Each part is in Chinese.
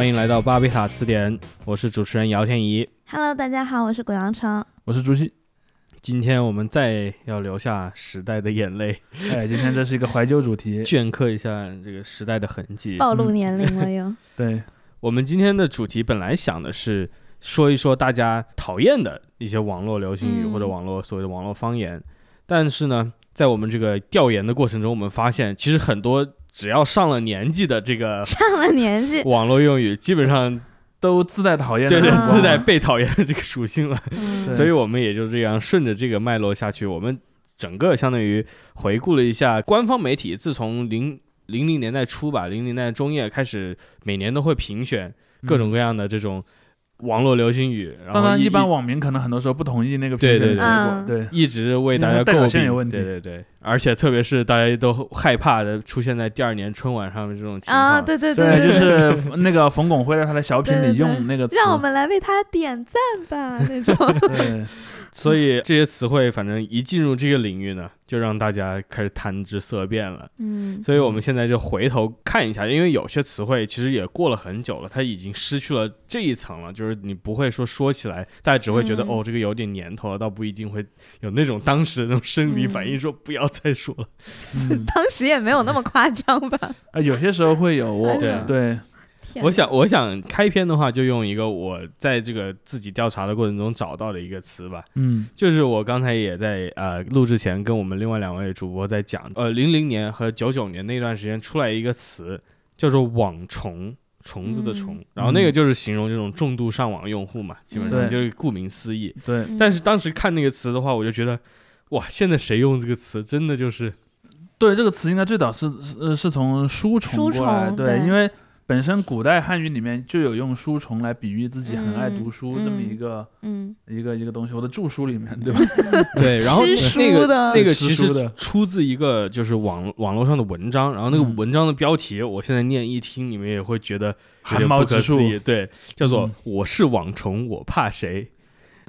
欢迎来到巴比塔词典，我是主持人姚天怡。Hello，大家好，我是鬼阳城。我是朱熹。今天我们再要留下时代的眼泪，哎，今天这是一个怀旧主题。镌刻一下这个时代的痕迹。暴露年龄了又。对，我们今天的主题本来想的是说一说大家讨厌的一些网络流行语、嗯或者网络所谓的网络方言，但是呢，在我们这个调研的过程中，我们发现其实很多只要上了年纪的这个上了年纪，网络用语，基本上都自带讨厌的对对自带被讨厌的这个属性了。嗯。所以我们也就这样顺着这个脉络下去，我们整个相当于回顾了一下官方媒体自从零零零年代初吧，零零年代中叶开始，每年都会评选各种各样的这种网络流行语，然后当然，一一般网民可能很多时候不同意那个对对评选的结对果。对，一直为大家诟病有问题。对对对，而且特别是大家都害怕的出现在第二年春晚上面这种情况，啊，对对对，对，就是那个冯巩会在他的小品里用那个词。让我们来为他点赞吧那种。对，所以这些词汇反正一进入这个领域呢，就让大家开始谈之色变了。嗯所以我们现在就回头看一下，因为有些词汇其实也过了很久了，它已经失去了这一层了。就是你不会说说起来，大家只会觉得、嗯哦，这个有点年头了，倒不一定会有那种当时的那种生理反应，说不要再说了。嗯，当时也没有那么夸张吧？啊，有些时候会有我对对，我想，我想开篇的话，就用一个我在这个自己调查的过程中找到的一个词吧，嗯。就是我刚才也在呃录制前跟我们另外两位主播在讲，呃，零零年和九九年那段时间出来一个词叫做网虫。虫子的虫，嗯。然后那个就是形容这种重度上网用户嘛，基本上就是顾名思义。对，嗯。但是当时看那个词的话，我就觉得，哇，现在谁用这个词，真的就是对，这个词应该最早是是呃是从书虫书过来，对，对因为本身古代汉语里面就有用书虫来比喻自己很爱读书嗯这么嗯一个嗯，一个一个东西。我的著书里面，对吧？对，然后那个的那个其实出自一个就是网网络上的文章，然后那个嗯文章的标题，我现在念一听，你们也会觉得有汗毛直竖。对，叫做嗯“我是网虫，我怕谁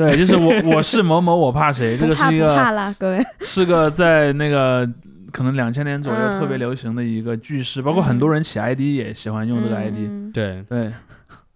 对，就是我我是某某，我怕谁？这个是一个怕了，各位。是个在那个可能两千年左右嗯特别流行的一个句式，包括很多人起 ID 也喜欢用这个 ID。嗯”。对，对，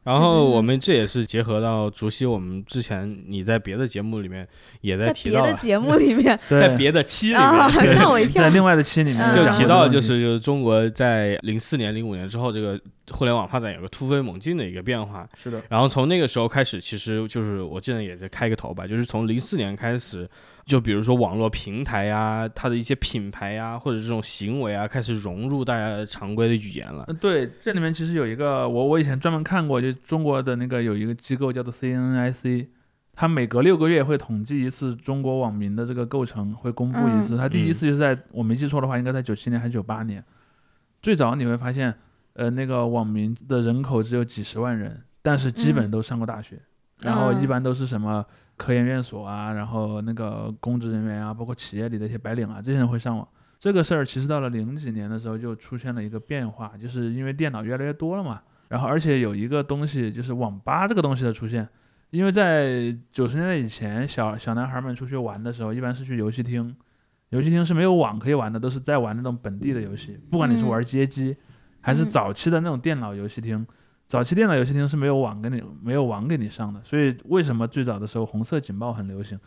然后我们这也是结合到竹溪，我们之前你在别的节目里面也在在提到了，别的节目里面 在，别的期里啊，面。吓我一跳在。另外的期里面嗯就提到，就是就是中国在零四年、零五年之后，这个互联网发展有个突飞猛进的一个变化。是的，然后从那个时候开始，其实就是我记得也是开个头吧，就是从零四年开始，就比如说网络平台呀、它的一些品牌呀、或者这种行为啊，开始融入大家常规的语言了。呃对，这里面其实有一个我我以前专门看过，就中国的那个有一个机构叫做 CNIC，它每隔六个月会统计一次中国网民的这个构成，会公布一次。它第一次就是在我没记错的话，应该在九七年还是九八年。最早你会发现，呃，那个网民的人口只有几十万人，但是基本嗯都上过大学，然后一嗯般都是什么科研院所啊，然后那个公职人员啊，包括企业里的一些白领啊，这些人会上网。这个事儿其实到了零几年的时候就出现了一个变化，就是因为电脑越来越多了嘛，然后而且有一个东西就是网吧这个东西的出现，因为在九十年代以前，小小男孩们出去玩的时候，一般是去游戏厅，游戏厅是没有网可以玩的，都是在玩那种本地的游戏，不管你是嗯玩街机，还是嗯早期的那种电脑游戏厅。早期电脑游戏厅是没有网给你没有网给你上的，所以为什么最早的时候红色警报很流行？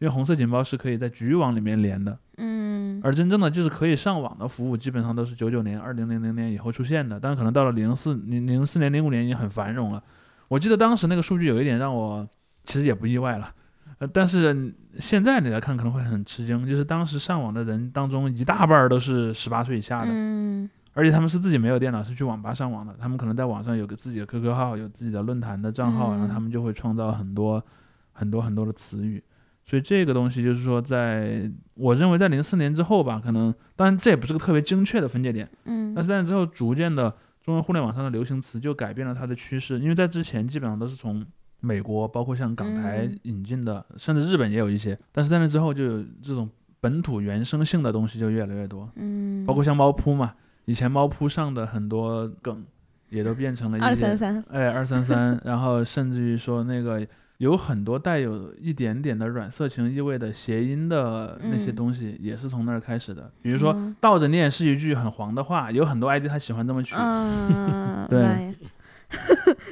因为红色警报是可以在局域网里面连的，嗯而真正的就是可以上网的服务，基本上都是九九年、二零零零年以后出现的，但可能到了零四零零四年、零五年已经很繁荣了。我记得当时那个数据有一点让我其实也不意外了，呃，但是现在你来看可能会很吃惊，就是当时上网的人当中一大半儿都是十八岁以下的，嗯而且他们是自己没有电脑，是去网吧上网的。他们可能在网上有个自己的 QQ 号，有自己的论坛的账号，然后嗯他们就会创造很多很多很多的词语。所以这个东西就是说在，我认为在零四年之后吧，可能当然这也不是个特别精确的分界点，嗯但是在之后逐渐的，中国互联网上的流行词就改变了它的趋势，因为在之前基本上都是从美国，包括像港台嗯引进的，甚至日本也有一些，但是在那之后就有这种本土原生性的东西就越来越多。嗯，包括像猫扑嘛，以前猫扑上的很多梗，也都变成了一些二三三，哎二三三，然后甚至于说那个有很多带有一点点的软色情意味的谐音的那些嗯东西，也是从那儿开始的。比如说嗯倒着念是一句很黄的话，有很多 ID 他喜欢这么取。嗯，对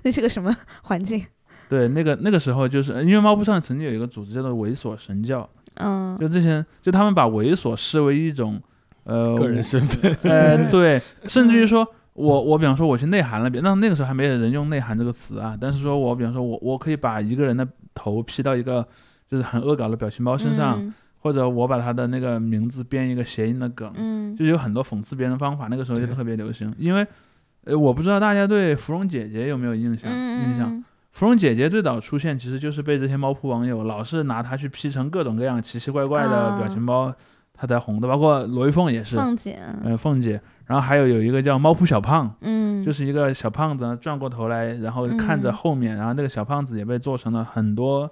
那是个什么环境？对，那个那个时候就是因为猫扑上曾经有一个组织叫做猥琐神教，嗯就这些就他们把猥琐视为一种呃个人身份，呃，对，甚至于说我我比方说我去内涵了别，那那个时候还没有人用内涵这个词啊，但是说我比方说我我可以把一个人的头 P 到一个就是很恶搞的表情包身上，嗯或者我把他的那个名字编一个谐音的梗，嗯就有很多讽刺别人的方法，那个时候就特别流行。因为呃，我不知道大家对芙蓉姐姐有没有印象？嗯印象，芙蓉姐姐最早出现其实就是被这些猫扑网友老是拿她去 P 成各种各样奇奇怪怪的表情包，她才红的，包括罗玉凤也是。凤姐，呃，凤姐，然后还有有一个叫猫扑小胖，嗯，就是一个小胖子转过头来，然后看着嗯后面，然后那个小胖子也被做成了很多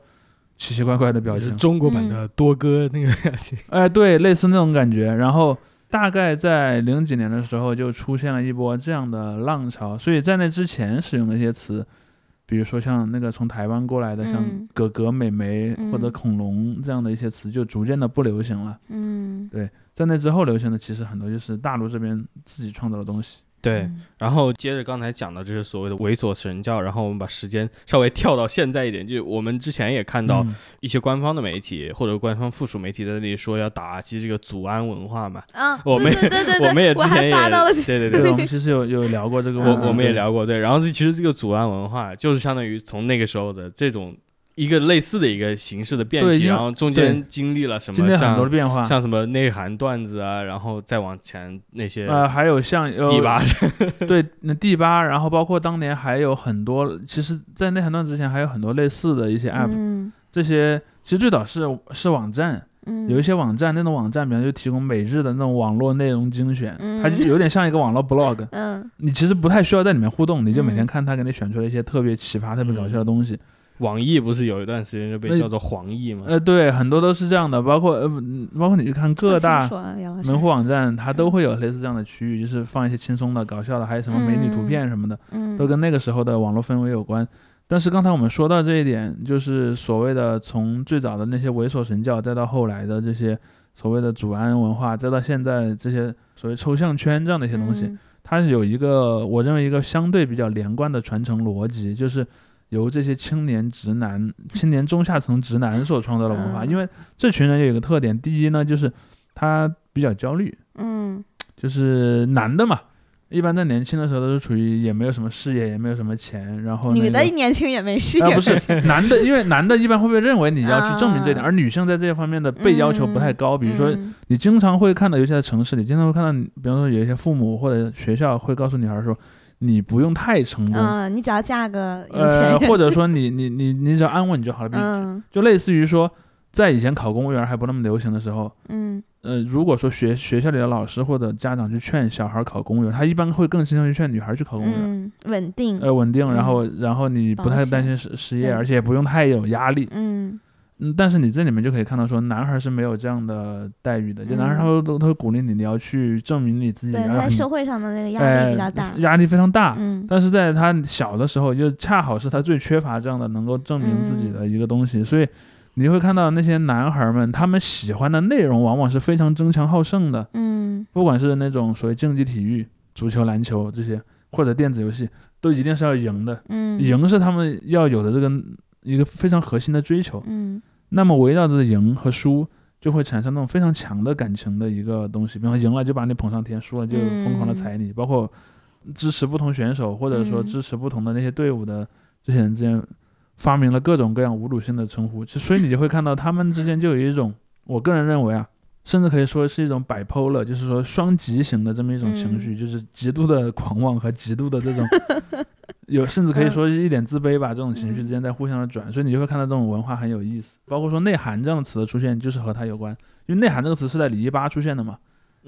奇奇怪怪的表就是情，中国版的多哥那个表情。哎，对，类似那种感觉。然后大概在零几年的时候，就出现了一波这样的浪潮，所以在那之前使用的一些词，比如说像那个从台湾过来的，像嗯哥哥、美眉或者嗯恐龙这样的一些词，就逐渐的不流行了。嗯，在那之后流行的，其实很多就是大陆这边自己创造的东西。对，嗯然后接着刚才讲的，这是所谓的猥琐神教。然后我们把时间稍微跳到现在一点，就我们之前也看到嗯一些官方的媒体或者官方附属媒体在那里说要打击这个祖安文化嘛。啊，我们对对对对，我们也之前也发到了，对对对，对我们其实有有聊过这个问题，我我们也聊过，对。然后这其实这个祖安文化就是相当于从那个时候的这种一个类似的一个形式的变体，然后中间经历了什么今天很多的变化。像什么内涵段子啊，然后再往前那些呃，还有像呃第八 对，那第八，然后包括当年还有很多，其实，在内涵段子之前还有很多类似的一些 app，、嗯这些其实最早是是网站，嗯，有一些网站那种网站，比方就提供每日的那种网络内容精选，嗯。它就有点像一个网络 blog，嗯。你其实不太需要在里面互动，你就每天嗯。看它给你选出来一些特别奇葩、特别搞笑的东西。网易不是有一段时间就被叫做黄易吗？呃，对，很多都是这样的，包括呃，不包括你去看各大门户网站，它都会有类似这样的区域，就是放一些轻松的、搞笑的，还有什么美女图片什么的。嗯都跟那个时候的网络氛围有关。但是刚才我们说到这一点，就是所谓的从最早的那些猥琐神教，再到后来的这些所谓的祖安文化，再到现在这些所谓抽象圈这样的一些东西，嗯它是有一个我认为一个相对比较连贯的传承逻辑，就是由这些青年直男、青年中下层直男所创造的文化。嗯因为这群人有一个特点，第一呢，就是他比较焦虑，嗯就是男的嘛。一般在年轻的时候都是处于也没有什么事业，也没有什么钱，然后、那个、女的年轻也没事啊，业，不是男的，因为男的一般会被认为你要去证明这一点，啊而女性在这些方面的被要求不太高。比如说，嗯你经常会看到，尤其在城市里，经常会看到，比方说有一些父母或者学校会告诉女孩说，你不用太成功，嗯，你只要嫁个有钱呃，人，或者说你 你你你只要安稳就好了。比嗯就类似于说，在以前考公务员还不那么流行的时候，嗯呃，如果说学学校里的老师或者家长去劝小孩考公务员，他一般会更倾向于劝女孩去考公务员。嗯，稳定，呃，稳定，然嗯后然后你不太担心失失业，而且也不用太有压力。嗯嗯，但是你这里面就可以看到，说男孩是没有这样的待遇的，就男孩嗯。他们都都会鼓励你，你要去证明你自己，对，在社会上的那个压力比较大，呃压力非常大。嗯。但是在他小的时候，就恰好是他最缺乏这样的能够证明自己嗯。的一个东西，所以你会看到那些男孩们，他们喜欢的内容往往是非常争强好胜的，嗯。不管是那种所谓竞技体育、足球、篮球这些，或者电子游戏，都一定是要赢的，嗯，赢是他们要有的这个一个非常核心的追求。嗯那么围绕着赢和输，就会产生那种非常强的感情的一个东西。比方说赢了就把你捧上天，输了就疯狂的踩你。包括支持不同选手或者说嗯支持不同的那些队伍的这些人之间，发明了各种各样侮辱性的称呼。就所以你就会看到他们之间就有一种，我个人认为啊。甚至可以说是一种 bipolar，就是说双极型的这么一种情绪，就是极度的狂妄和极度的这种有，甚至可以说是一点自卑吧，这种情绪之间在互相的转，所以你就会看到这种文化很有意思。包括说内涵这样的词的出现，就是和它有关，因为内涵这个词是在李一吧出现的嘛，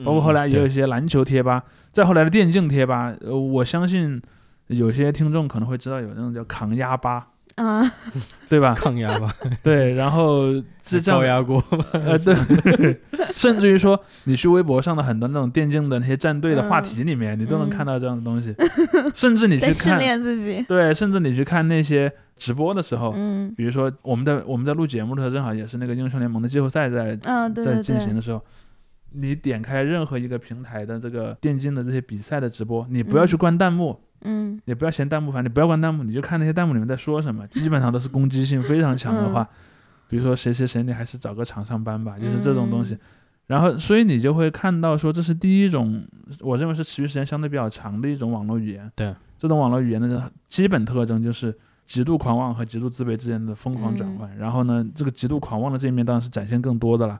包括后来也有一嗯些篮球贴吧，再后来的电竞贴吧，呃，我相信有些听众可能会知道有那种叫抗压吧，啊，对吧？抗压吧，对，然后是这样，高压锅，呃，对，甚至于说你去微博上的很多那种电竞的那些战队的话题里面，你都能嗯看到这样的东西，甚至你去看，练自己，对，甚至你去看那些直播的时候，嗯。比如说我们在我们在录节目的时候，正好也是那个英雄联盟的季后赛在嗯，对在进行的时候，你点开任何一个平台的这个电竞的这些比赛的直播，你不要嗯去关弹幕，嗯也不要嫌弹幕烦，你不要关弹幕，你就看那些弹幕里面在说什么，基本上都是攻击性非常强的话，比如说谁谁谁，你还是找个厂上班吧，就是这种东西。嗯然后，所以你就会看到说，这是第一种，我认为是持续时间相对比较长的一种网络语言。对，这种网络语言的基本特征就是极度狂妄和极度自卑之间的疯狂转换。然后呢，这个极度狂妄的这一面当然是展现更多的了。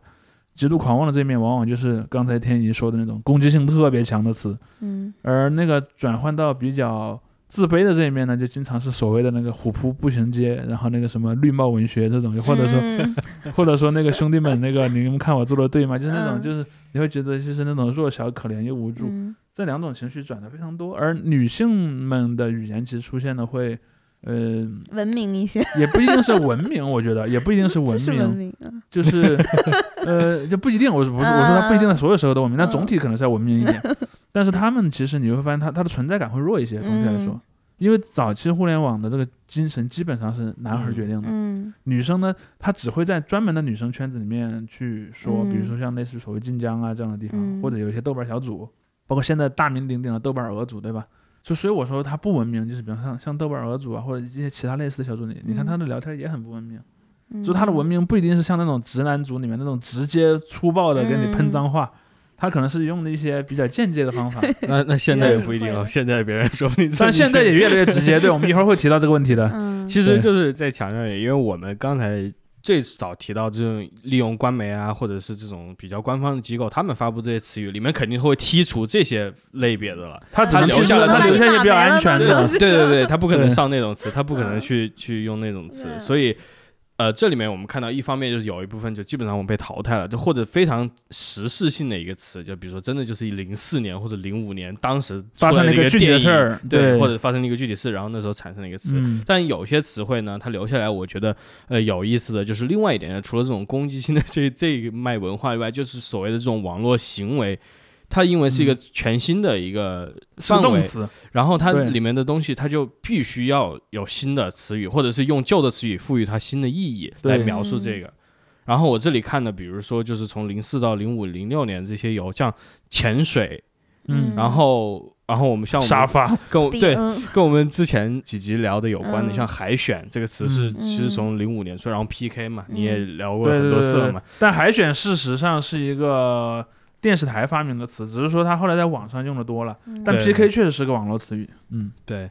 极度狂妄的这一面，往往就是刚才天怡说的那种攻击性特别强的词，嗯而那个转换到比较自卑的这一面呢，就经常是所谓的那个虎扑步行街，然后那个什么绿帽文学这种，或者说、嗯 或者说那个兄弟们那个你们看我做的对吗？就是那种嗯就是你会觉得就是那种弱小、可怜又无助，嗯这两种情绪转的非常多。而女性们的语言其实出现的会，呃，文明一些，也不一定是文明，我觉得也不一定是 文这是文明，啊，就是 呃就不一定。我是不是我说它不一定在所有时候都文明，但嗯总体可能是要文明一点。但是他们其实你会发现它它的存在感会弱一些，总体来说嗯。因为早期互联网的这个精神基本上是男孩决定的，嗯女生呢，她只会在专门的女生圈子里面去说，嗯比如说像类似所谓晋江啊这样的地方，嗯或者有一些豆瓣小组，包括现在大名鼎鼎的豆瓣鹅组，对吧？就所以我说他不文明，就是比方像像豆瓣鹅组啊，或者一些其他类似的小组里，你看嗯他的聊天也很不文明，嗯，就是他的文明不一定是像那种直男组里面那种直接粗暴的给你喷嗯脏话。他可能是用的一些比较间接的方法，那那现在也不一定啊，现在别人说你，但现在也越来越直接。对，我们一会儿会提到这个问题的。嗯，其实就是在强调一点，因为我们刚才最早提到这种利用官媒啊，或者是这种比较官方的机构，他们发布这些词语里面肯定会剔除这些类别的了。他只能他留下了他留下一些比较安全的。对对对，他不可能上那种词，他不可能嗯去去用那种词，所以。呃，这里面我们看到，一方面就是有一部分就基本上我们被淘汰了，就或者非常时事性的一个词，就比如说真的就是零四年或者零五年当时发生了一个个具体的事儿，对，或者发生了一个具体事，然后那时候产生了一个词，嗯，但有些词汇呢，它留下来，我觉得呃有意思的就是另外一点，除了这种攻击性的这这一脉文化以外，就是所谓的这种网络行为，它因为是一个全新的一个动词，然后它里面的东西，它就必须要有新的词语，或者是用旧的词语赋予它新的意义来描述这个。然后我这里看的，比如说就是从零四到零五、零六年这些有像潜水，嗯。然后然后我们像我们沙发，跟我对嗯。跟我们之前几集聊的有关的，嗯。像海选这个词是嗯。其实从零五年出来，然后 PK 嘛，嗯。你也聊过很多次了嘛。。但海选事实上是一个电视台发明的词，只是说它后来在网上用的多了。嗯但 PK 确实是个网络词语，嗯，对。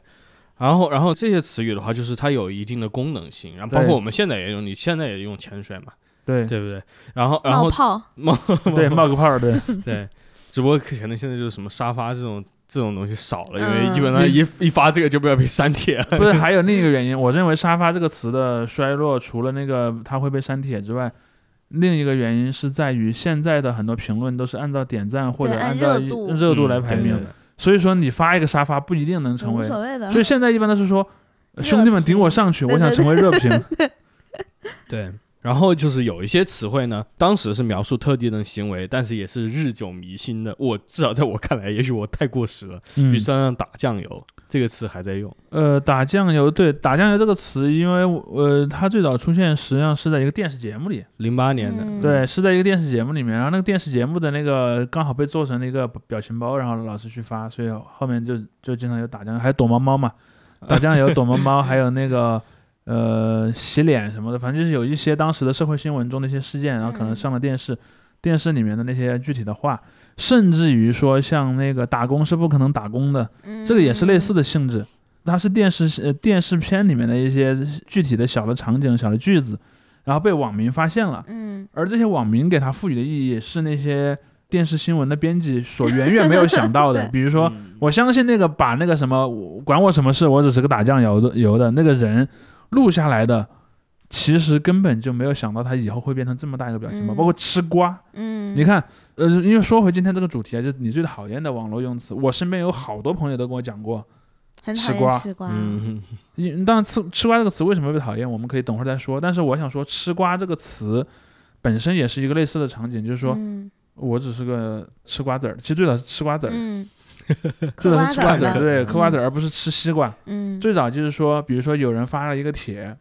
然后，然后这些词语的话，就是它有一定的功能性，然后包括我们现在也用，你现在也用潜水嘛，对对不对？然后，然后冒泡，对，冒个泡儿，对，对，只不过可能现在就是什么沙发这种这种东西少了，因为嗯基本上一一发这个就不要被删帖了。不是还有另一个原因，我认为沙发这个词的衰落，除了那个它会被删帖之外。另一个原因是在于现在的很多评论都是按照点赞或者按按照热度热度来嗯排名，对对。对所以说你发一个沙发不一定能成为，所谓的，所以现在一般都是说 兄弟们顶我上去，我想成为热评，对，然后就是有一些词汇呢，当时是描述特定的行为，但是也是日久弥新的。我至少在我看来，也许我太过时了。比嗯如说像打酱油这个词还在用，呃，打酱油，对，打酱油这个词，因为呃，它最早出现实际上是在一个电视节目里，零八年的，嗯对，是在一个电视节目里面，然后那个电视节目的那个刚好被做成了一个表情包，然后老师去发，所以后面就就经常有打酱油，还有躲猫猫嘛，打酱油、躲猫猫，还有那个呃洗脸什么的，反正就是有一些当时的社会新闻中的一些事件，然后可能嗯。上了电视，电视里面的那些具体的话，甚至于说像那个打工是不可能打工的，这个也是类似的，性质，它是电视呃电视片里面的一些具体的小的场景、小的句子，然后被网民发现了，嗯。而这些网民给它赋予的意义是那些电视新闻的编辑所远远没有想到的，比如说。嗯。我相信那个把那个什么我管我什么事，我只是个打酱油的油的那个人录下来的，其实根本就没有想到他以后会变成这么大一个表情包，嗯。包括吃瓜，嗯，你看，呃，因为说回今天这个主题啊，就是你最讨厌的网络用词，我身边有好多朋友都跟我讲过，很吃瓜。厌吃瓜，嗯，当然吃吃瓜这个词为什么被讨厌，我们可以等会儿再说，但是我想说吃瓜这个词本身也是一个类似的场景，就是说嗯。我只是个吃瓜子儿，其实最早是吃瓜子儿，嗯，最 早是吃瓜子儿，嗑瓜子儿对，嗯嗑瓜子儿，而不是吃西瓜。嗯，最早就是说，比如说有人发了一个帖，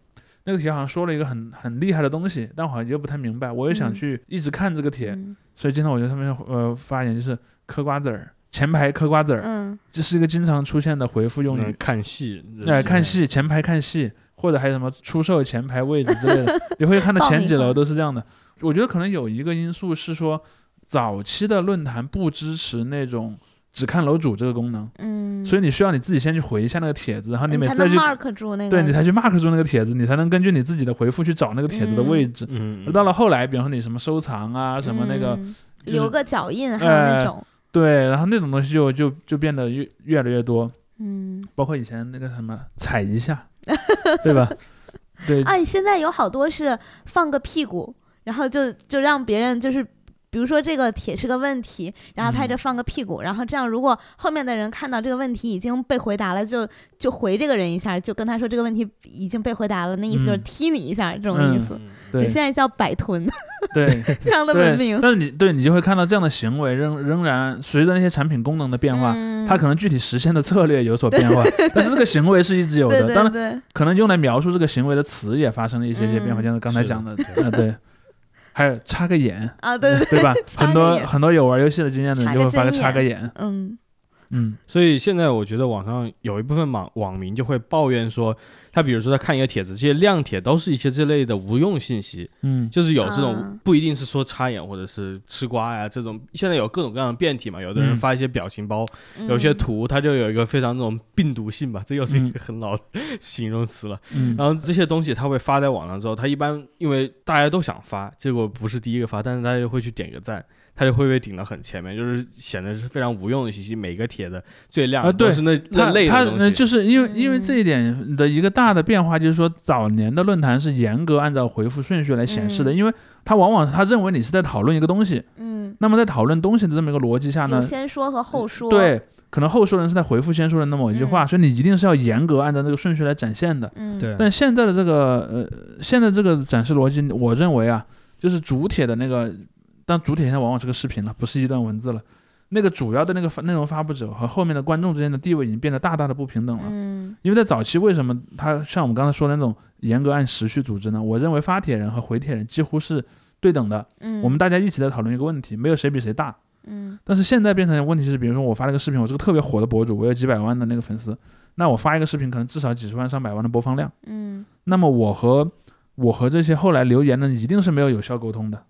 那个帖好像说了一个很很厉害的东西，但我好像又不太明白，我又想嗯去一直看这个帖，嗯所以经常我觉得他们呃发言就是嗑瓜子儿，前排嗑瓜子儿，嗯这是一个经常出现的回复用嗯语。看戏，哎、看戏，前排看戏，或者还有什么出售前排位置之类的，你会看到前几楼都是这样的。我觉得可能有一个因素是说，早期的论坛不支持那种只看楼主这个功能，嗯，所以你需要你自己先去回一下那个帖子，然后你每才能次再去，mark 住那个，对你才去 mark 住那个帖子，你才能根据你自己的回复去找那个帖子的位置。嗯，而到了后来，比方说你什么收藏啊，什么那个，嗯。就是留个脚印，还有那哎种，对，然后那种东西就就就变得越越来越多，嗯，包括以前那个什么踩一下，对吧？对，哎，现在有好多是放个屁股，然后就就让别人就是。比如说这个帖是个问题，然后他嗯。这放个屁股，然后这样如果后面的人看到这个问题已经被回答了，就就回这个人一下，就跟他说这个问题已经被回答了，那意思就是嗯。踢你一下，这种意嗯思。对。现在叫摆臀，对。非常的文明，。但是你对你就会看到这样的行为仍仍然随着那些产品功能的变化，嗯。它可能具体实现的策略有所变化，但是这个行为是一直有对的。当然，可能用来描述这个行为的词也发生了一些些变化，嗯。像刚才讲的，呃，对。还有插个眼，啊，对对，对吧？很多很多有玩游戏的经验的人就会发个针插个眼，嗯。嗯。所以现在我觉得网上有一部分网网民就会抱怨说，他比如说他看一个帖子，这些亮帖都是一些这类的无用信息，嗯就是有这啊种不一定是说插眼或者是吃瓜呀这种，现在有各种各样的变体嘛，有的人嗯发一些表情包，有些嗯图它就有一个非常那种病毒性吧，这又是一嗯个很老的 形容词了。嗯然后这些东西他会发在网上之后，他一般因为大家都想发，结果不是第一个发，但是大家就会去点个赞，他就会被顶到很前面，就是显得是非常无用的信息。每个帖子最亮啊对都是那那类的东西。就是因为因为嗯这一点的一个大的变化，就是说早年的论坛是严格按照回复顺序来显示的，嗯。因为它往往他认为你是在讨论一个东西，嗯，那么在讨论东西的这么一个逻辑下呢，先说和后说，，对，可能后说人是在回复先说人的某一句话，嗯。所以你一定是要严格按照那个顺序来展现的。嗯，对。但现在的这个呃，现在这个展示逻辑，我认为啊，就是主帖的那个，但主帖现在往往是个视频了，不是一段文字了。那个主要的那个发内容发布者和后面的观众之间的地位已经变得大大的不平等了。嗯因为在早期，为什么他像我们刚才说的那种严格按时序组织呢？我认为发帖人和回帖人几乎是对等的，嗯，我们大家一起在讨论一个问题，没有谁比谁大。嗯但是现在变成的问题是，比如说我发了个视频，我是个特别火的博主，我有几百万的那个粉丝，那我发一个视频可能至少几十万、上百万的播放量，嗯那么我和我和这些后来留言的人一定是没有有效沟通的，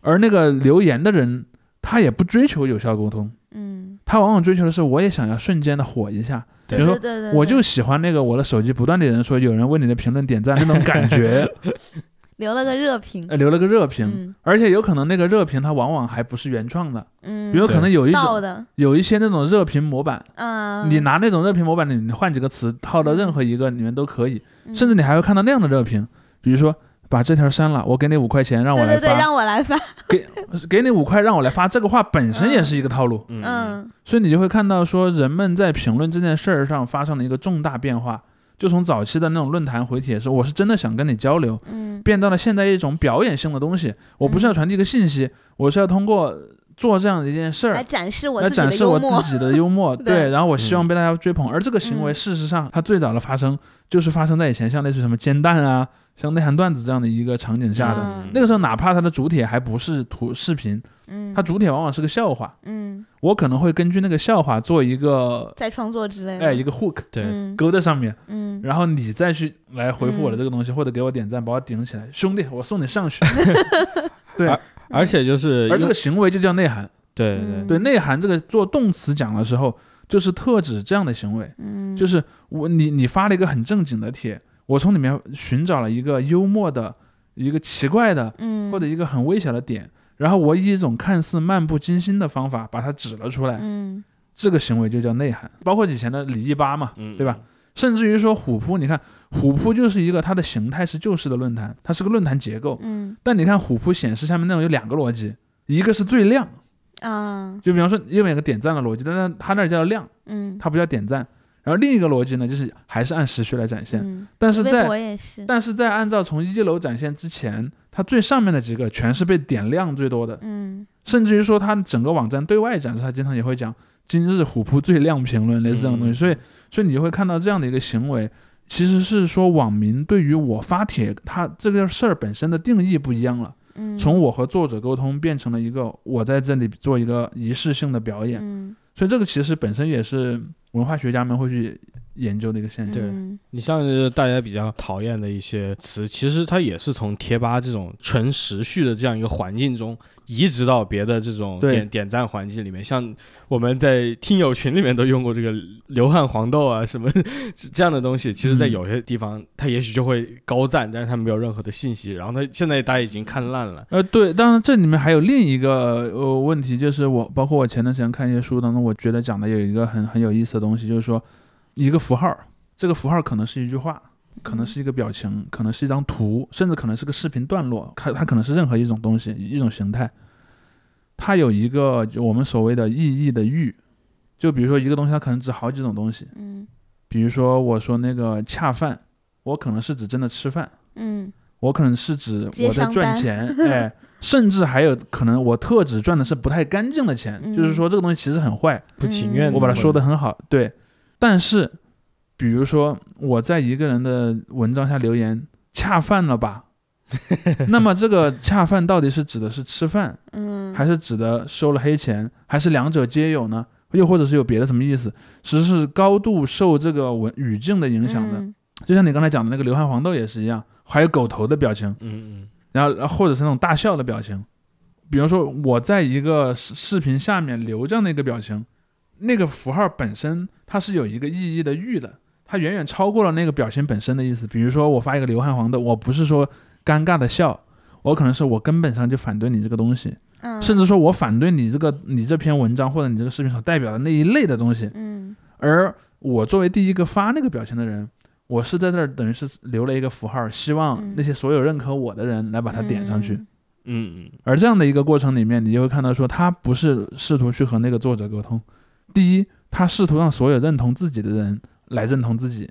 而那个留言的人他也不追求有效沟通，嗯，他往往追求的是我也想要瞬间的火一下，比如说对对对，我就喜欢那个我的手机不断的有人说有人为你的评论点赞那种感觉，留了个热评，呃，留了个热评，嗯。而且有可能那个热评它往往还不是原创的，嗯，比如可能有一种，有一些那种热评模板。嗯，你拿那种热评模板里，你换几个词套到任何一个里面都可以，嗯。甚至你还会看到那样的热评，比如说把这条删了，我给你五块钱让我来对对对，发，让我来发，给你五块让我来发，这个话本身也是一个套路，嗯。嗯。所以你就会看到说人们在评论这件事儿上发生了一个重大变化，就从早期的那种论坛回帖是我是真的想跟你交流，嗯。变到了现在一种表演性的东西，我不是要传递一个信息，我是要通过做这样的一件事儿。来展示我来自己展示我的幽默，自己的幽默，对对，然后我希望被大家追捧，而这个行为嗯。事实上它最早的发生就是发生在以前像类似什么煎蛋啊、像内涵段子这样的一个场景下的。嗯。那个时候，哪怕它的主体还不是图视频，嗯，它主体往往是个笑话，嗯。我可能会根据那个笑话做一个再创作之类的，哎一个 hook 对，嗯。勾在上面，嗯。然后你再去来回复我的这个东西，或者给我点赞，把我顶起来，兄弟，我送你上去。对，而而且就是而这个行为就叫内涵。对对嗯对，内涵这个做动词讲的时候，就是特指这样的行为，嗯就是我你你发了一个很正经的帖，我从里面寻找了一个幽默的、一个奇怪的嗯或者一个很微小的点，然后我以一种看似漫不经心的方法把它指了出来，嗯这个行为就叫内涵。包括以前的李一吧嘛，嗯对吧？甚至于说虎扑，你看虎扑就是一个它的形态是旧式的论坛，它是个论坛结构，嗯。但你看虎扑显示下面内容有两个逻辑，一个是最亮，啊。就比方说右边有个点赞的逻辑，但是它那儿叫亮，嗯，它不叫点赞。然后另一个逻辑呢，就是还是按时序来展现，嗯。但是在博也是，但是在按照从一楼展现之前，它最上面的几个全是被点亮最多的，嗯。甚至于说它整个网站对外展示，它经常也会讲今日虎扑最亮评论类似这样的东西，嗯所以所以你就会看到这样的一个行为，其实是说网民对于我发帖，他这个事儿本身的定义不一样了，嗯，从我和作者沟通变成了一个我在这里做一个仪式性的表演，嗯。所以这个其实本身也是文化学家们会去研究的一个现象。对嗯你像是大家比较讨厌的一些词，其实它也是从贴吧这种纯时序的这样一个环境中移植到别的这种点点赞环境里面。像我们在听友群里面都用过这个流汗黄豆啊什么这样的东西，其实在嗯有些地方它也许就会高赞，但是它没有任何的信息。然后它现在大家已经看烂了。呃，对，当然这里面还有另一个呃问题，就是我包括我前段时间看一些书当中，我觉得讲的有一个很很有意思的东西，就是说一个符号，这个符号可能是一句话，可能是一个表情，可能是一张图，甚至可能是个视频段落，它它可能是任何一种东西，一种形态，它有一个我们所谓的意义的域，就比如说一个东西，它可能指好几种东西，嗯。比如说我说那个恰饭，我可能是指真的吃饭。嗯。我可能是指我在赚钱，哎，甚至还有可能我特指赚的是不太干净的钱，就是嗯说这个东西其实很坏，不情愿嗯我把它说的的很好，对。但是，比如说我在一个人的文章下留言“恰饭了吧”，那么这个恰饭到底是指的是吃饭，嗯，还是指的收了黑钱，还是两者皆有呢？又或者是有别的什么意思？其实是高度受这个文语境的影响的。嗯就像你刚才讲的那个流汗黄豆也是一样，还有狗头的表情。嗯嗯然后或者是那种大笑的表情，比如说我在一个视视频下面留这样的一个表情，那个符号本身它是有一个意义的域的，它远远超过了那个表情本身的意思。比如说我发一个流汗黄豆，我不是说尴尬的笑，我可能是我根本上就反对你这个东西，嗯，甚至说我反对你这个你这篇文章或者你这个视频所代表的那一类的东西。嗯而我作为第一个发那个表情的人，我是在这儿等于是留了一个符号，希望嗯那些所有认可我的人来把它点上去。嗯嗯嗯而这样的一个过程里面，你就会看到说，他不是试图去和那个作者沟通。第一，他试图让所有认同自己的人来认同自己；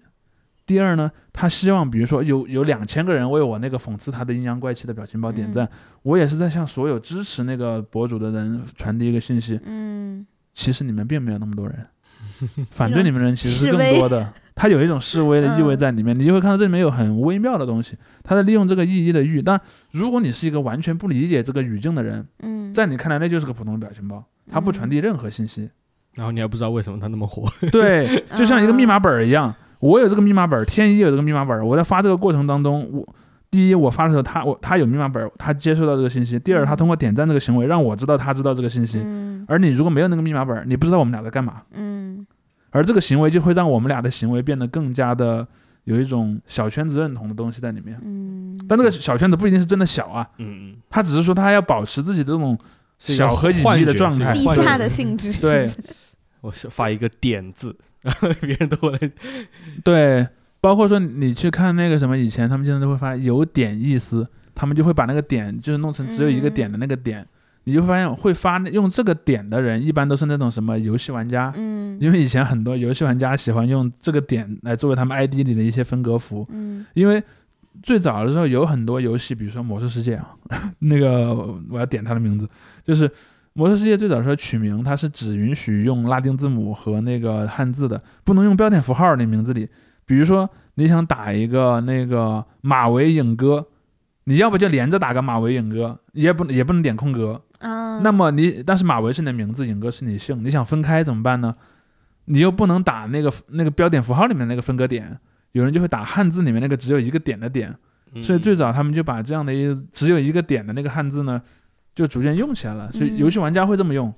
第二呢，他希望比如说有有两千个人为我那个讽刺他的阴阳怪气的表情包点赞，我也是在向所有支持那个博主的人传递一个信息：嗯。其实你们并没有那么多人，反对你们的人其实是更多的。他有一种示威的意味嗯在里面，你就会看到这里面有很微妙的东西，他在利用这个意义的域。但如果你是一个完全不理解这个语境的人，嗯，在你看来那就是个普通的表情包，它不传递任何信息。然后你还不知道为什么它那么火。对，就像一个密码本儿一样，我有这个密码本儿，天一有这个密码本儿，我在发这个过程当中，我第一我发的时候，他我他有密码本儿，他接收到这个信息；第二，他通过点赞这个行为让我知道他知道这个信息。嗯而你如果没有那个密码本儿，你不知道我们俩在干嘛，嗯而这个行为就会让我们俩的行为变得更加的有一种小圈子认同的东西在里面。嗯，但这个小圈子不一定是真的小啊，嗯嗯，他只是说他要保持自己这种小和隐幻觉是一个秘的状态。地下的性质，对。我是发一个点字，然 后别人都会来。对，包括说你去看那个什么，以前他们经常都会发有点意思，他们就会把那个点就是弄成只有一个点的那个点，你就会发现会发用这个点的人，一般都是那种什么游戏玩家，嗯。因为以前很多游戏玩家喜欢用这个点来作为他们 ID 里的一些分隔符，嗯。因为最早的时候有很多游戏，比如说《魔兽世界》啊，那个我要点它的名字，就是《魔兽世界》最早的时候取名，它是只允许用拉丁字母和那个汉字的，不能用标点符号那名字里。比如说你想打一个那个马维影哥，你要不就连着打个马维影哥，也不也不能点空格。啊，那么你但是马维是你的名字，影哥是你姓，你想分开怎么办呢？你又不能打那个那个标点符号里面那个分割点，有人就会打汉字里面那个只有一个点的点。嗯所以最早他们就把这样的一只有一个点的那个汉字呢，就逐渐用起来了。所以嗯游戏玩家会这么用，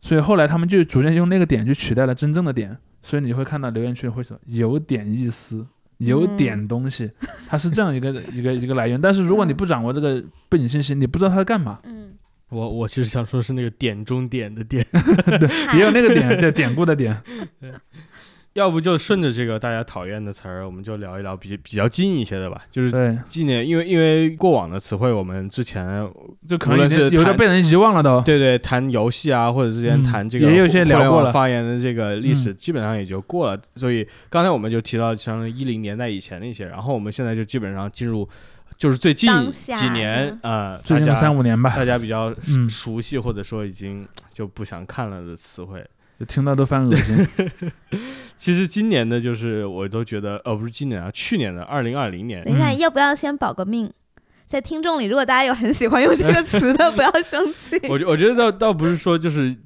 所以后来他们就逐渐用那个点去取代了真正的点。所以你会看到留言区会说有点意思，有点东西，它是这样一个 一个一个来源。但是如果你不掌握这个背景信息，你不知道它在干嘛，嗯，我我其实想说是那个点中点的点，对也有那个点对典故的点。要不就顺着这个大家讨厌的词儿，我们就聊一聊比比较近一些的吧，就是对，纪念，因为因为过往的词汇，我们之前就可能是有的被人遗忘了都。对对谈游戏啊，或者之前嗯。谈这个聊过了。发言的这个历史，嗯。基本上也就过了。所以刚才我们就提到像一零年代以前的一些，然后我们现在就基本上进入就是最近几年的呃，最近三五年吧，大家比较嗯。熟悉或者说已经就不想看了的词汇。就听到都犯恶心。其实今年的就是我都觉得，呃，不是今年啊，去年的二零二零年等，一下，嗯要不要先保个命？在听众里，如果大家有很喜欢用这个词的，不要生气。我觉我觉得倒倒不是说就是。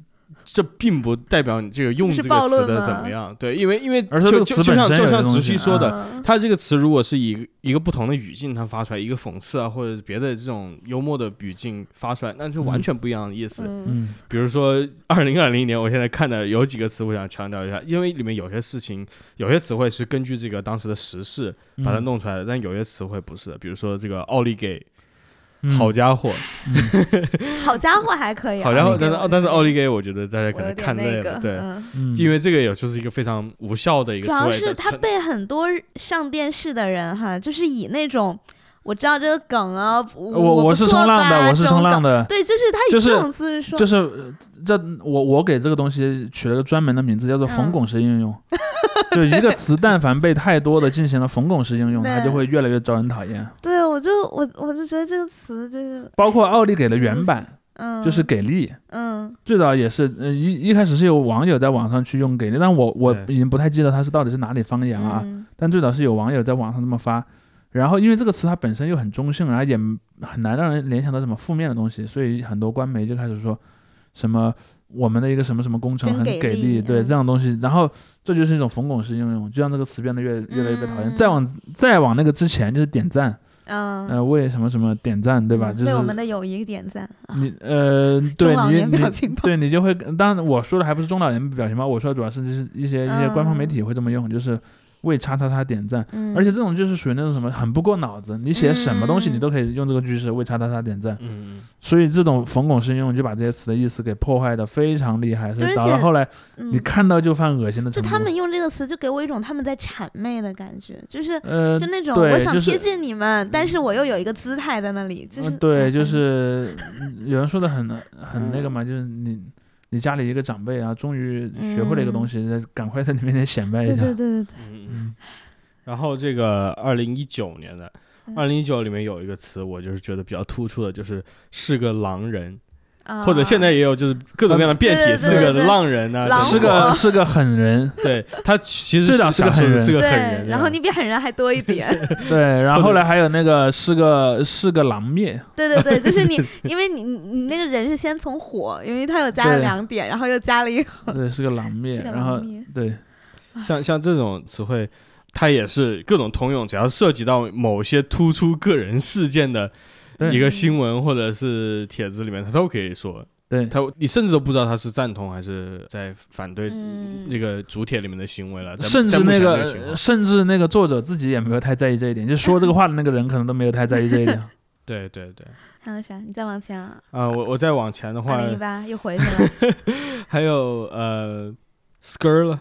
这并不代表你这个用这个词的怎么样，对，因为因为而说这个词就就就像就像直系说的，嗯它这个词如果是以一个不同的语境它发出来，一个讽刺啊或者别的这种幽默的语境发出来，那是完嗯。全不一样的意思。嗯。嗯。比如说二零二零年，我现在看的有几个词，我想强调一下，因为里面有些事情，有些词汇是根据这个当时的时事嗯把它弄出来的，但有些词汇不是的，比如说这个奥利给，嗯好家伙，好家伙还可以啊，好家伙，但是那个但是奥利给，我觉得大家可能看累了，对，因为这个也就是一个非常无效的一个主要，是他被很多上电视的人哈，就是以那种我知道这个梗啊，我我我是冲浪的，我是冲浪的，对，就是他以就是这种姿势说，就是呃这我我给这个东西取了个专门的名字，叫做冯嗯巩式应用。就一个词，但凡被太多的进行了冯巩式应用，它就会越来越招人讨厌。对我就我我就觉得这个词就是包括奥利给的原版，嗯，就是给力，嗯最早也是，呃一一开始是有网友在网上去用给力，但我我已经不太记得它是到底是哪里方言了啊。嗯但最早是有网友在网上这么发，然后因为这个词它本身又很中性，然后也很难让人联想到什么负面的东西，所以很多官媒就开始说什么我们的一个什么什么工程很给力对嗯这样的东西，然后这就是一种冯巩式应用，就让这个词变得越越来越被讨厌。嗯再往再往那个之前就是点赞，嗯，呃，为什么什么点赞，对吧？嗯就是为我们的友谊点赞，你呃，对你你，对你就会，当然我说的还不是中老年表情包，我说的主要是就是一些一些官方媒嗯。体会这么用，就是为叉叉叉点赞。嗯，而且这种就是属于那种什么很不过脑子，你写什么东西嗯你都可以用这个句式为叉叉叉点赞，嗯，所以这种冯巩式应用就把这些词的意思给破坏的非常厉害，所以而且导致后来嗯你看到就犯恶心的程度。就他们用这个词，就给我一种他们在谄媚的感觉，就是呃就那种我想贴近你们，但是我又有一个姿态在那里，就是嗯对，就哎是嗯有人说的很很那个嗯嘛，就是你你家里一个长辈啊，终于学会了一个东西，赶快在你面前显摆一下。对对对对对，嗯嗯。嗯然后这个二零一九年的，嗯二零一九里面有一个词，我就是觉得比较突出的，就是是个狼人，啊或者现在也有就是各种各样的变体，是个浪人啊，狼是个是个狠人，对他其实最早是个狠人。是个狠对人，，然后你比狠人还多一点，对，然后后来还有那个是个是个狼面，对对对，就是你，因为你你你那个人是先从火，因为他有加了两点，然后又加了一横，对，是个狼面，是个然后对，像像这种词汇，它也是各种通用，只要涉及到某些突出个人事件的对一个新闻或者是帖子里面，他都可以说。对，他你甚至都不知道他是赞同还是在反对嗯。这个主帖里面的行为了，在甚至那个甚至那个作者自己也没有太在意这一点，就说这个话的那个人可能都没有太在意这一点。对对对。还有啥？你再往前啊，啊、我我再往前的话二，零一八又回去了，还有呃 skr 了，嗯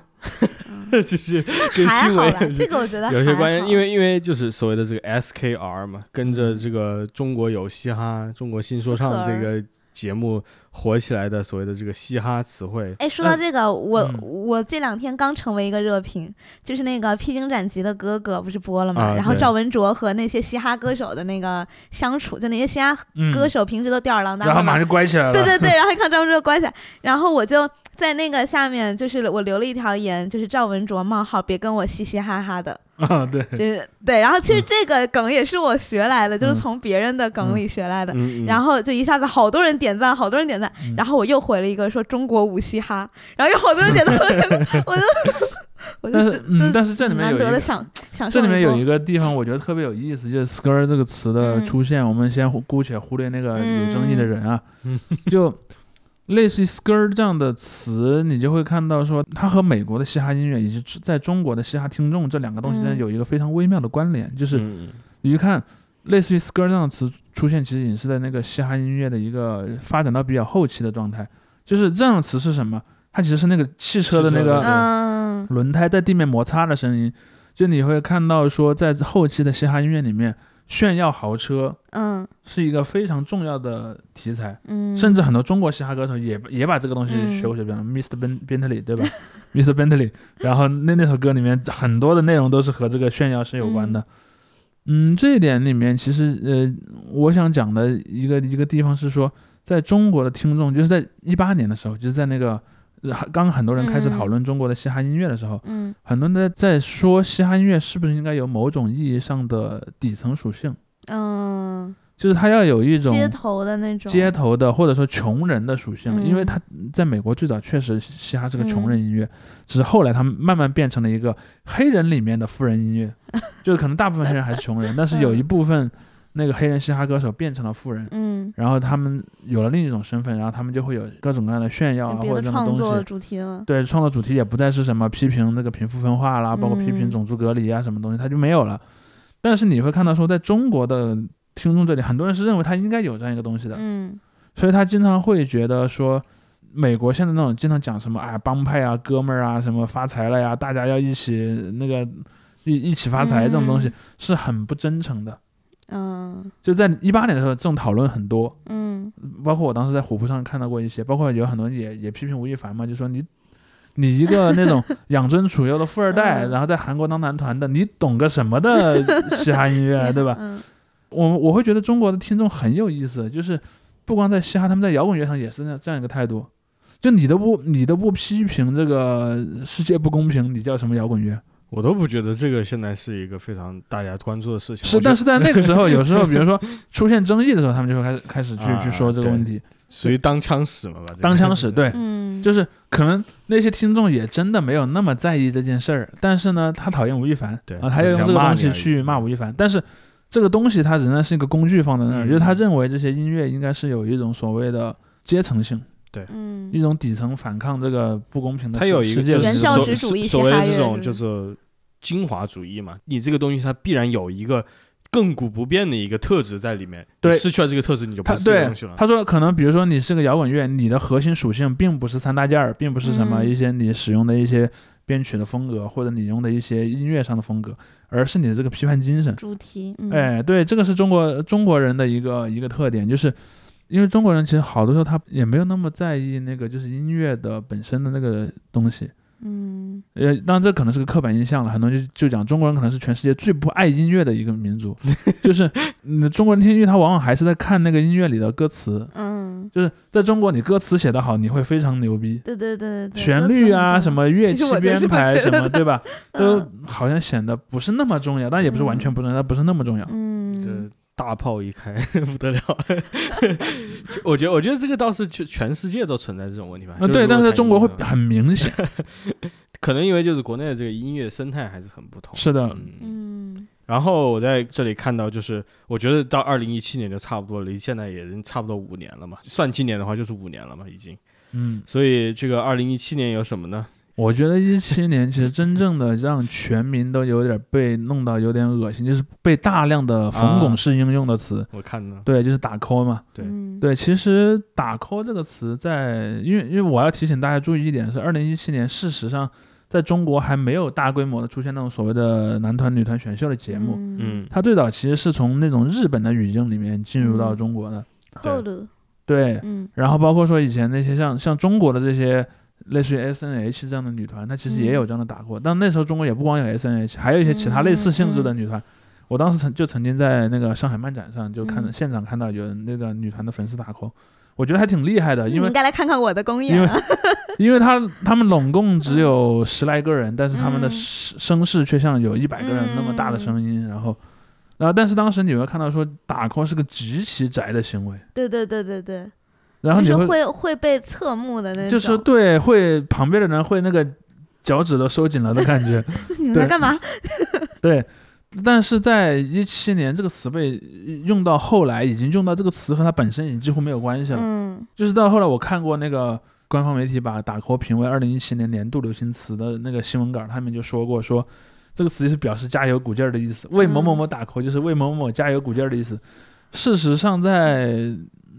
就是跟新闻这个我觉得有些关系，因为因为就是所谓的这个 SKR 嘛，跟着嗯。这个中国有嘻哈、中国新说唱这个节目火起来的所谓的这个嘻哈词汇，哎，说到这个，我、嗯我这两天刚成为一个热评，就是那个《披荆斩棘的哥哥》不是播了嘛？啊然后赵文卓和那些嘻哈歌手的那个相处，就那些嘻哈嗯，歌手平时都吊儿郎当然后马上就乖起来了。对对对，然后一 看赵文卓关起来，然后我就在那个下面，就是我留了一条言，就是赵文卓冒号别跟我嘻嘻哈哈的，啊，对，就是对，然后其实嗯这个梗也是我学来的，就是嗯从别人的梗里学来的。嗯嗯，然后就一下子好多人点赞，好多人点赞，嗯然后我又回了一个说中国无嘻哈，然后有好多人点赞，我就我就但是嗯，但是这里面难有一个。得的享享受这里面有一个地方，我觉得特别有意思，就是 “skr” 这个词的嗯出现。我们先姑且忽略那个有争议的人啊，嗯就类似于 “skr” 这样的词，你就会看到说，它和美国的嘻哈音乐以及在中国的嘻哈听众这两个东西之间嗯有一个非常微妙的关联，就是嗯你一看，类似于 “skr” 这样的词出现，其实已经是在那个嘻哈音乐的一个发展到比较后期的状态。就是这样的词是什么？它其实是那个汽车的那个轮胎在地面摩擦的声音。就你会看到说，在后期的嘻哈音乐里面，炫耀豪车嗯是一个非常重要的题材，嗯，甚至很多中国嘻哈歌手也也把这个东西嗯学过去，比方 Mr. Ben Bentley 对吧？Mr. Bentley，然后那那首歌里面很多的内容都是和这个炫耀是有关的。嗯，这一点里面其实呃，我想讲的一个一个地方是说，在中国的听众，就是在一八年的时候，就是在那个呃刚刚很多人开始嗯。讨论中国的嘻哈音乐的时候，嗯。很多人在在说嘻哈音乐是不是应该有某种意义上的底层属性，嗯，就是它要有一种街头的那种街头的或者说穷人的属性，因为嗯。它在美国最早确实嘻哈是个穷人音乐，只是后来它慢慢变成了一个黑人里面的富人音乐，就是可能大部分黑人还是穷人，但是有一部分那个黑人嘻哈歌手变成了富人。嗯，然后他们有了另一种身份，然后他们就会有各种各样的炫耀啊，或者这样的东创作的西。主题了。对，创作主题也不再是什么批评那个贫富分化啦，包括批评嗯种族隔离啊什么东西，它就没有了。但是你会看到说，在中国的听众这里，很多人是认为他应该有这样一个东西的，嗯所以他经常会觉得说，美国现在那种经常讲什么哎帮派啊、哥们儿啊、什么发财了呀，大家要一起那个一一起发财这种东西嗯是很不真诚的。嗯就在一八年的时候，这种讨论很多，嗯包括我当时在虎扑上看到过一些，包括有很多人也也批评吴亦凡嘛，就说你你一个那种养尊处优的富二代，嗯然后在韩国当男团的，你懂个什么的嘻哈音乐，对吧？嗯我我会觉得中国的听众很有意思，就是不光在嘻哈，他们在摇滚乐上也是那这样一个态度。就你都不你都不批评这个世界不公平，你叫什么摇滚乐？我都不觉得这个现在是一个非常大家关注的事情。是，但是在那个时候，有时候比如说 出现争议的时候，他们就会开始开始去啊去说这个问题，属于当枪使嘛吧？当枪使。对，嗯，就是可能那些听众也真的没有那么在意这件事儿，但是呢，他讨厌吴亦凡，对啊，他要用这个东西去骂吴亦凡，但是这个东西它仍然是一个工具放在那儿，嗯就是他认为这些音乐应该是有一种所谓的阶层性，嗯一种底层反抗这个不公平的世它有一个就是所谓的这种就是精华主义嘛，你这个东西它必然有一个亘古不变的一个特质在里面，对你失去了这个特质，你就不是这个东西了。他说，可能比如说你是个摇滚乐，你的核心属性并不是三大件儿，并不是什么嗯一些你使用的一些编曲的风格，或者你用的一些音乐上的风格，而是你的这个批判精神。主题，嗯哎，对，这个是中国中国人的一个一个特点，就是因为中国人其实好多时候他也没有那么在意那个就是音乐的本身的那个东西。嗯呃，当然这可能是个刻板印象了，很多人就就讲中国人可能是全世界最不爱音乐的一个民族，就是嗯，中国人听音乐他往往还是在看那个音乐里的歌词，嗯，就是在中国你歌词写得好，你会非常牛逼。对对对旋律啊，什么乐器编排什么，对吧？都嗯好像显得不是那么重要，但也不是完全不重要，它不是那么重要。嗯这大炮一开 不得了，我觉得，我觉得这个倒是全全世界都存在这种问题吧。啊，对，但是在中国会很明显。可能因为就是国内的这个音乐生态还是很不同。是的，嗯，嗯然后我在这里看到，就是我觉得到二零一七年就差不多了，离现在也差不多五年了嘛。算今年的话就是五年了嘛，已经。嗯，所以这个二零一七年有什么呢？我觉得一七年其实真正的让全民都有点被弄到有点恶心，就是被大量的冯巩式应用的词，我看呢，对，就是打 call 嘛。对。嗯。对，其实打 call 这个词在，因为因为我要提醒大家注意一点是，二零一七年事实上在中国还没有大规模的出现那种所谓的男团女团选秀的节目，嗯，嗯，它最早其实是从那种日本的语境里面进入到嗯。中国的，扣了，对，嗯。然后包括说以前那些像像中国的这些类似于 S N H 这样的女团，她其实也有这样的打过，但那时候中国也不光有 S N H，还有一些其他类似性质的女团。我当时曾就曾经在那个上海漫展上就看、嗯。现场看到有那个女团的粉丝打 call，我觉得还挺厉害的，因为你应该来看看我的公因为演啊，因为他他们拢共只有十来个人，但是他们的声势却像有一百个人那么大的声音，然后。然后，但是当时你会看到说打 call 是个极其宅的行为，对对对对对，然后你会就是会会被侧目的那种，就是对，会旁边的人会那个脚趾都收紧了的感觉，你们对在干嘛？对。但是在一七年，这个词被用到后来，已经用到这个词和它本身已经几乎没有关系了。嗯就是到后来，我看过那个官方媒体把打 call 评为二零一七年年度流行词的那个新闻稿，他们就说过说。这个词是表示加油鼓劲儿的意思，为某某某打 call 就是为某某某加油鼓劲儿的意思。事实上在，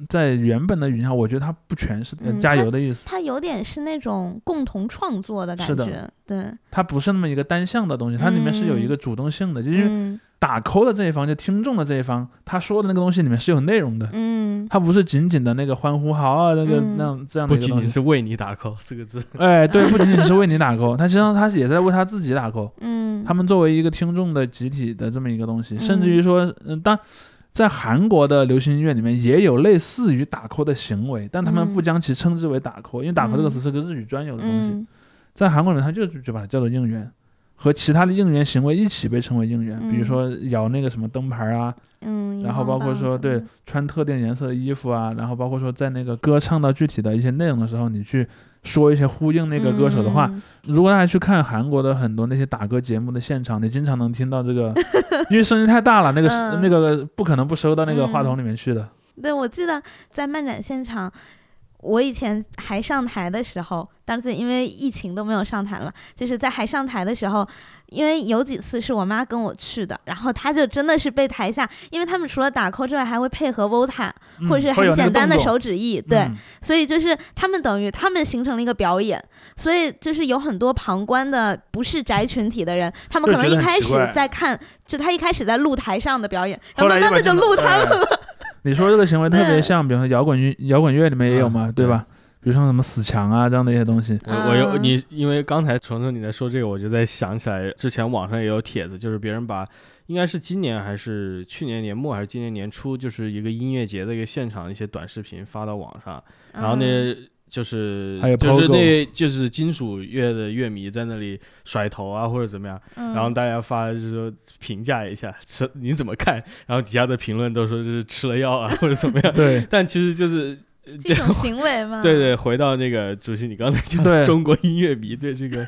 在原本的语境下，我觉得它不全是加油的意思。它有点是那种共同创作的感是的觉，对，它不是那么一个单向的东西，它里面是有一个主动性的，就因为嗯打 call 的这一方，就听众的这一方，他说的那个东西里面是有内容的，嗯它不是仅仅的那个欢呼好啊，那个嗯那样这样的不仅一个东西。仅是为你打 call 四个字，哎，对，不仅仅是为你打 call，他实际上他也在为他自己打 call。嗯，他们作为一个听众的集体的这么一个东西，甚至于说，嗯，当在韩国的流行音乐里面也有类似于打 call 的行为，但他们嗯。不将其称之为打 call，因为打 call 这个嗯词是个日语专有的东西。嗯。在韩国人，他就就把它叫做应援，和其他的应援行为一起被称为应援，比如嗯说摇那个什么灯牌啊，嗯，然后包括说对穿特定颜色的衣服啊，然后包括说在那个歌唱到具体的一些内容的时候，你去说一些呼应那个歌手的话，嗯。如果大家去看韩国的很多那些打歌节目的现场，你经常能听到这个，因为声音太大了，那个、嗯。那个不可能不收到那个话筒里面去的。对，我记得在漫展现场，我以前还上台的时候，当时因为疫情都没有上台了，就是在还上台的时候，因为有几次是我妈跟我去的，然后她就真的是被台下，因为他们除了打 call 之外，还会配合 VOTA，、嗯或者是很简单的手指艺，对，嗯。所以就是他们等于他们形成了一个表演，所以就是有很多旁观的不是宅群体的人，他们可能一开始在看，就他一开始在露台上的表演，然后后慢慢的就来就把镜头录他们哎了。你说这个行为特别像，比如说摇滚乐，摇滚乐里面也有嘛，嗯对吧？比如说什么死墙啊这样的一些东西。我我有啊你，因为刚才虫虫你在说这个，我就在想起来，之前网上也有帖子，就是别人把应该是今年还是去年年末还是今年年初，就是一个音乐节的一个现场一些短视频发到网上，然后嗯那就是还有就是那就是金属乐的乐迷在那里甩头啊或者怎么样，嗯然后大家发就是说评价一下，说你怎么看？然后底下的评论都说就是吃了药啊或者怎么样，对。但其实就是呃这这种行为嘛，对对，回到那个主席你刚才讲的中国音乐迷对这个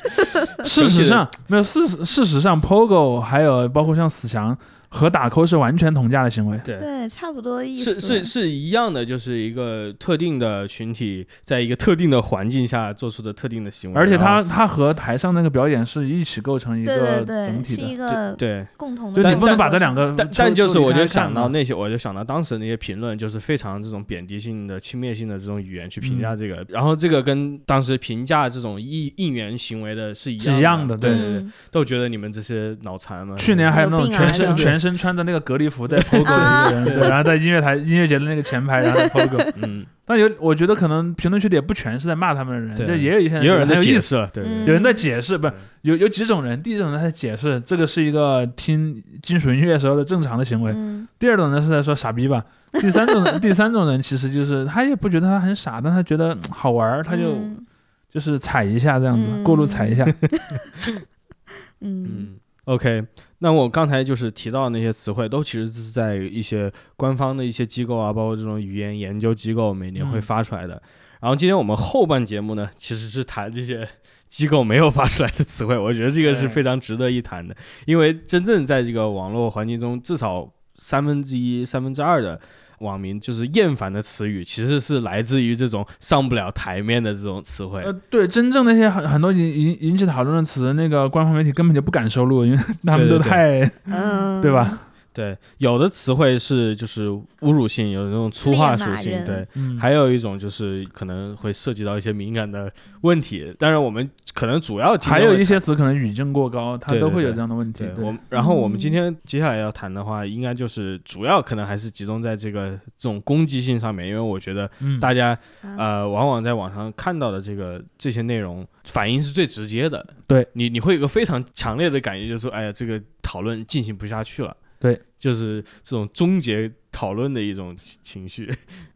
事实上没有事实事实上，POGO 还有包括像死墙和打 call 是完全同价的行为。对。对，差不多意思。是是是一样的，就是一个特定的群体，在一个特定的环境下做出的特定的行为，而且然后它它和台上那个表演是一起构成一对个对对，整体是一的。个对，共同的。就你不能把这两个但但就是我就想到那些，我就想到当时那些评论，就是非常这种贬低性的、轻蔑性的这种语言去评嗯价这个，然后这个跟当时评价这种应应援行为的是一是一样的对对对都觉得你们这些脑残嘛。去年还有那种全身全身穿着那个隔离服在 POGO 的一个人，对，然后在音乐台音乐节的那个前排，然后在 POGO。嗯，但有我觉得可能评论区里也不全是在骂他们的人，对就也有一些也有人在解释了，对有人在解释，不是有有几种人，第一种人在解释这个是一个听金属音乐时候的正常的行为，嗯。第二种人是在说傻逼吧，第三种人 第三种人其实就是他也不觉得他很傻，但他觉得嗯好玩儿，他就、嗯就是踩一下这样子，嗯。过路踩一下，嗯。嗯，OK，那我刚才就是提到那些词汇，都其实是在一些官方的一些机构啊，包括这种语言研究机构每年会嗯发出来的。然后今天我们后半节目呢，其实是谈这些机构没有发出来的词汇，我觉得这个是非常值得一谈的，因为真正在这个网络环境中，至少三分之一、三分之二的。网民就是厌烦的词语，其实是来自于这种上不了台面的这种词汇。呃，对，真正那些很很多引引引起讨论的词，那个官方媒体根本就不敢收录，因为他们对对对都太嗯，对吧？对，有的词汇是就是侮辱性，有那种粗话属性，对。嗯，还有一种就是可能会涉及到一些敏感的问题，当然我们可能主要还有一些词可能语境过高，它都会有这样的问题对。对我，然后我们今嗯天接下来要谈的话，应该就是主要可能还是集中在这个这种攻击性上面，因为我觉得嗯，大家啊呃往往在网上看到的这个这些内容反应是最直接的，对你你会有一个非常强烈的感觉，就是说哎呀这个讨论进行不下去了。对，就是这种终结讨论的一种情绪。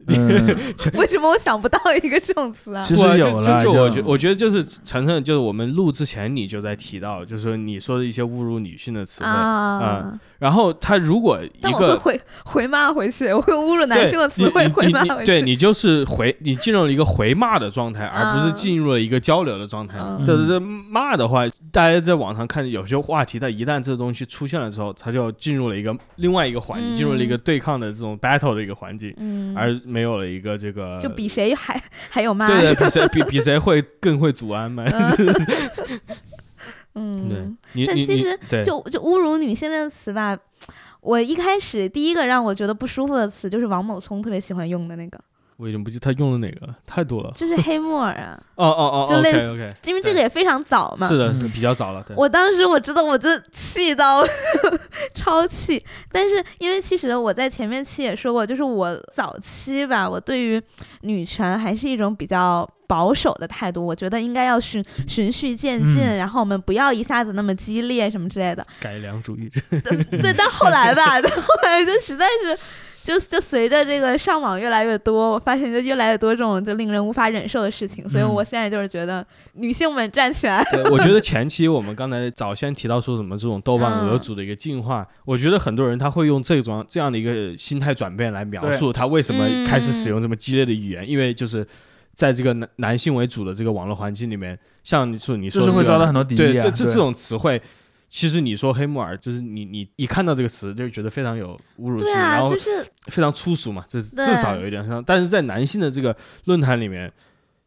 嗯，为什么我想不到一个这种词啊？其实有了，就我觉我觉得就是晨晨，就是我们录之前你就在提到，就是说你说的一些侮辱女性的词汇，啊，然后他如果一但我会个回 回骂回去，我会侮辱男性的词汇回骂回去。对你就是回你进入了一个回骂的状态，而不是啊进入了一个交流的状态。嗯就是骂的话，大家在网上看有些话题，它一旦这东西出现了之后，它就进入了一个另外一个环境，进入了一个对抗的这种 battle 的一个环境，嗯，而没有了一个这个就比谁还还有骂，对对，比谁比 比谁会更会祖安嘛？对嗯，但其实就就侮辱女性这个词吧，我一开始第一个让我觉得不舒服的词就是王某聪特别喜欢用的那个，我已经不记得他用的哪个了，太多了。就是黑木耳啊，哦哦哦就类似因为这个也非常早嘛。是的，嗯是比较早了，对。我当时我知道我就气到 超气，但是因为其实我在前面期也说过，就是我早期吧，我对于女权还是一种比较保守的态度，我觉得应该要循循序渐进，嗯然后我们不要一下子那么激烈什么之类的。改良主义者，对，对但后来吧，到后来就实在是就就随着这个上网越来越多，我发现就越来越多这种就令人无法忍受的事情，所以嗯我现在就是觉得女性们站起来。对，我觉得 前期我们刚才早先提到说什么这种豆瓣嗯俄组的一个进化，我觉得很多人他会用这种这样的一个心态转变来描述他为什么开始使用这么激烈的语言，因为就是在这个男男性为主的这个网络环境里面，像你说你说的这个就是会遭到很多敌意对啊。对这这这种词汇。其实你说黑木耳，就是你你一看到这个词就觉得非常有侮辱性，啊，然后就是非常粗俗嘛，这至少有一点像。但是在男性的这个论坛里面，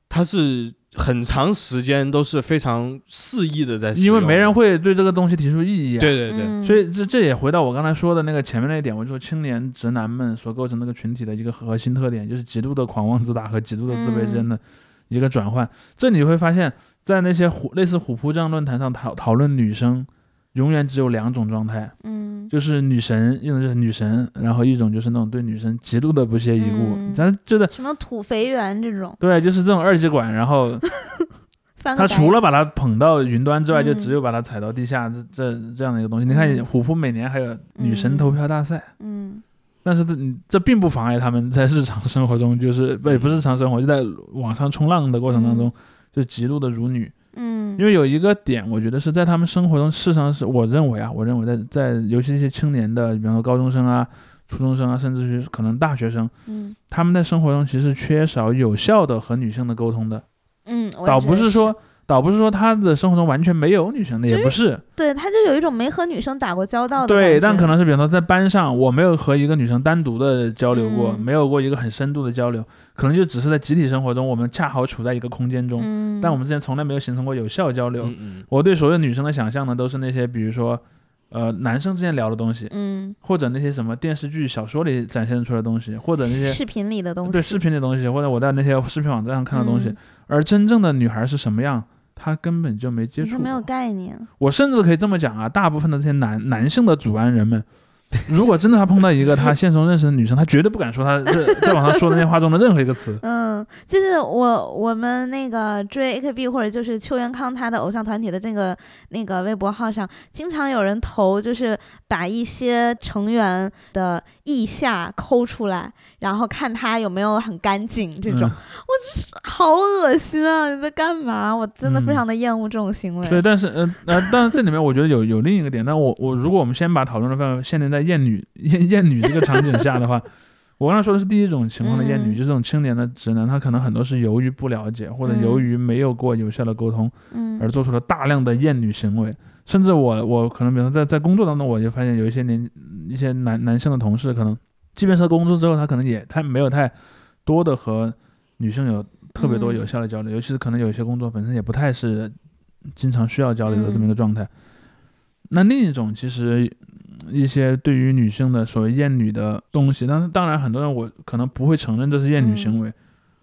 他是很长时间都是非常肆意的在的，因为没人会对这个东西提出异议啊。对对对，嗯所以这这也回到我刚才说的那个前面那一点，我就说青年直男们所构成那个群体的一个核心特点，就是极度的狂妄自大和极度的自卑之间的一个转换。这你会发现在那些虎类似虎扑这样论坛上讨讨论女生，永远只有两种状态，嗯就是女神，一种就是女神，然后一种就是那种对女神极度的不屑一顾。嗯咱就是什么土肥圆这种，对，就是这种二极管，然后 他除了把它捧到云端之外，就嗯只有把它踩到地下，这这这样的一个东西。你看嗯虎扑每年还有女神投票大赛。嗯但是这这并不妨碍他们在日常生活中，就是不也不是日常生活，就在网上冲浪的过程当中，就极度的辱女。嗯，因为有一个点，我觉得是在他们生活中，事实上是我认为啊，我认为在在尤其一些青年的，比方说高中生啊、初中生啊，甚至于可能大学生，嗯。他们在生活中其实缺少有效的和女性的沟通的，嗯，倒不是说。倒不是说他的生活中完全没有女生的，也不是，对，他就有一种没和女生打过交道的对，但可能是比方说在班上，我没有和一个女生单独的交流过，嗯。没有过一个很深度的交流，可能就只是在集体生活中，我们恰好处在一个空间中，嗯，但我们之前从来没有形成过有效交流。嗯嗯我对所有女生的想象呢，都是那些比如说，呃，男生之间聊的东西，嗯或者那些什么电视剧、小说里展现出来的东西，或者那些视频里的东西，对视频里的东西，或者我在那些视频网站上看的东西。嗯而真正的女孩是什么样？她根本就没接触过，你是没有概念，我甚至可以这么讲啊，大部分的这些男男性的主安人们，如果真的他碰到一个他现实中认识的女生，他绝对不敢说他 这在网上说的那些话中的任何一个词。嗯，就是我我们那个追 AKB 或者就是邱元康他的偶像团体的这个那个微博号上，经常有人投，就是把一些成员的腋下抠出来，然后看他有没有很干净，这种、嗯好恶心啊！你在干嘛？我真的非嗯常的厌恶这种行为。对，但是呃呃，但是这里面我觉得有有另一个点，但我我如果我们先把讨论的范围限定在厌女厌厌女这个场景下的话，我刚才说的是第一种情况的厌女，嗯。就是这种青年的直男，他可能很多是由于不了解或者嗯。由于没有过有效的沟通，嗯。而做出了大量的厌女行为。甚至我我可能比如说在在工作当中，我就发现有一些年一些男男性的同事，可能即便是工作之后，他可能也他没有太多的和女性有特别多嗯。有效的交流，尤其是可能有一些工作本身也不太是经常需要交流的这么一个状态。那另一种其实嗯一些对于女性的所谓厌女的东西，但是当然很多人我可能不会承认这是厌女行为，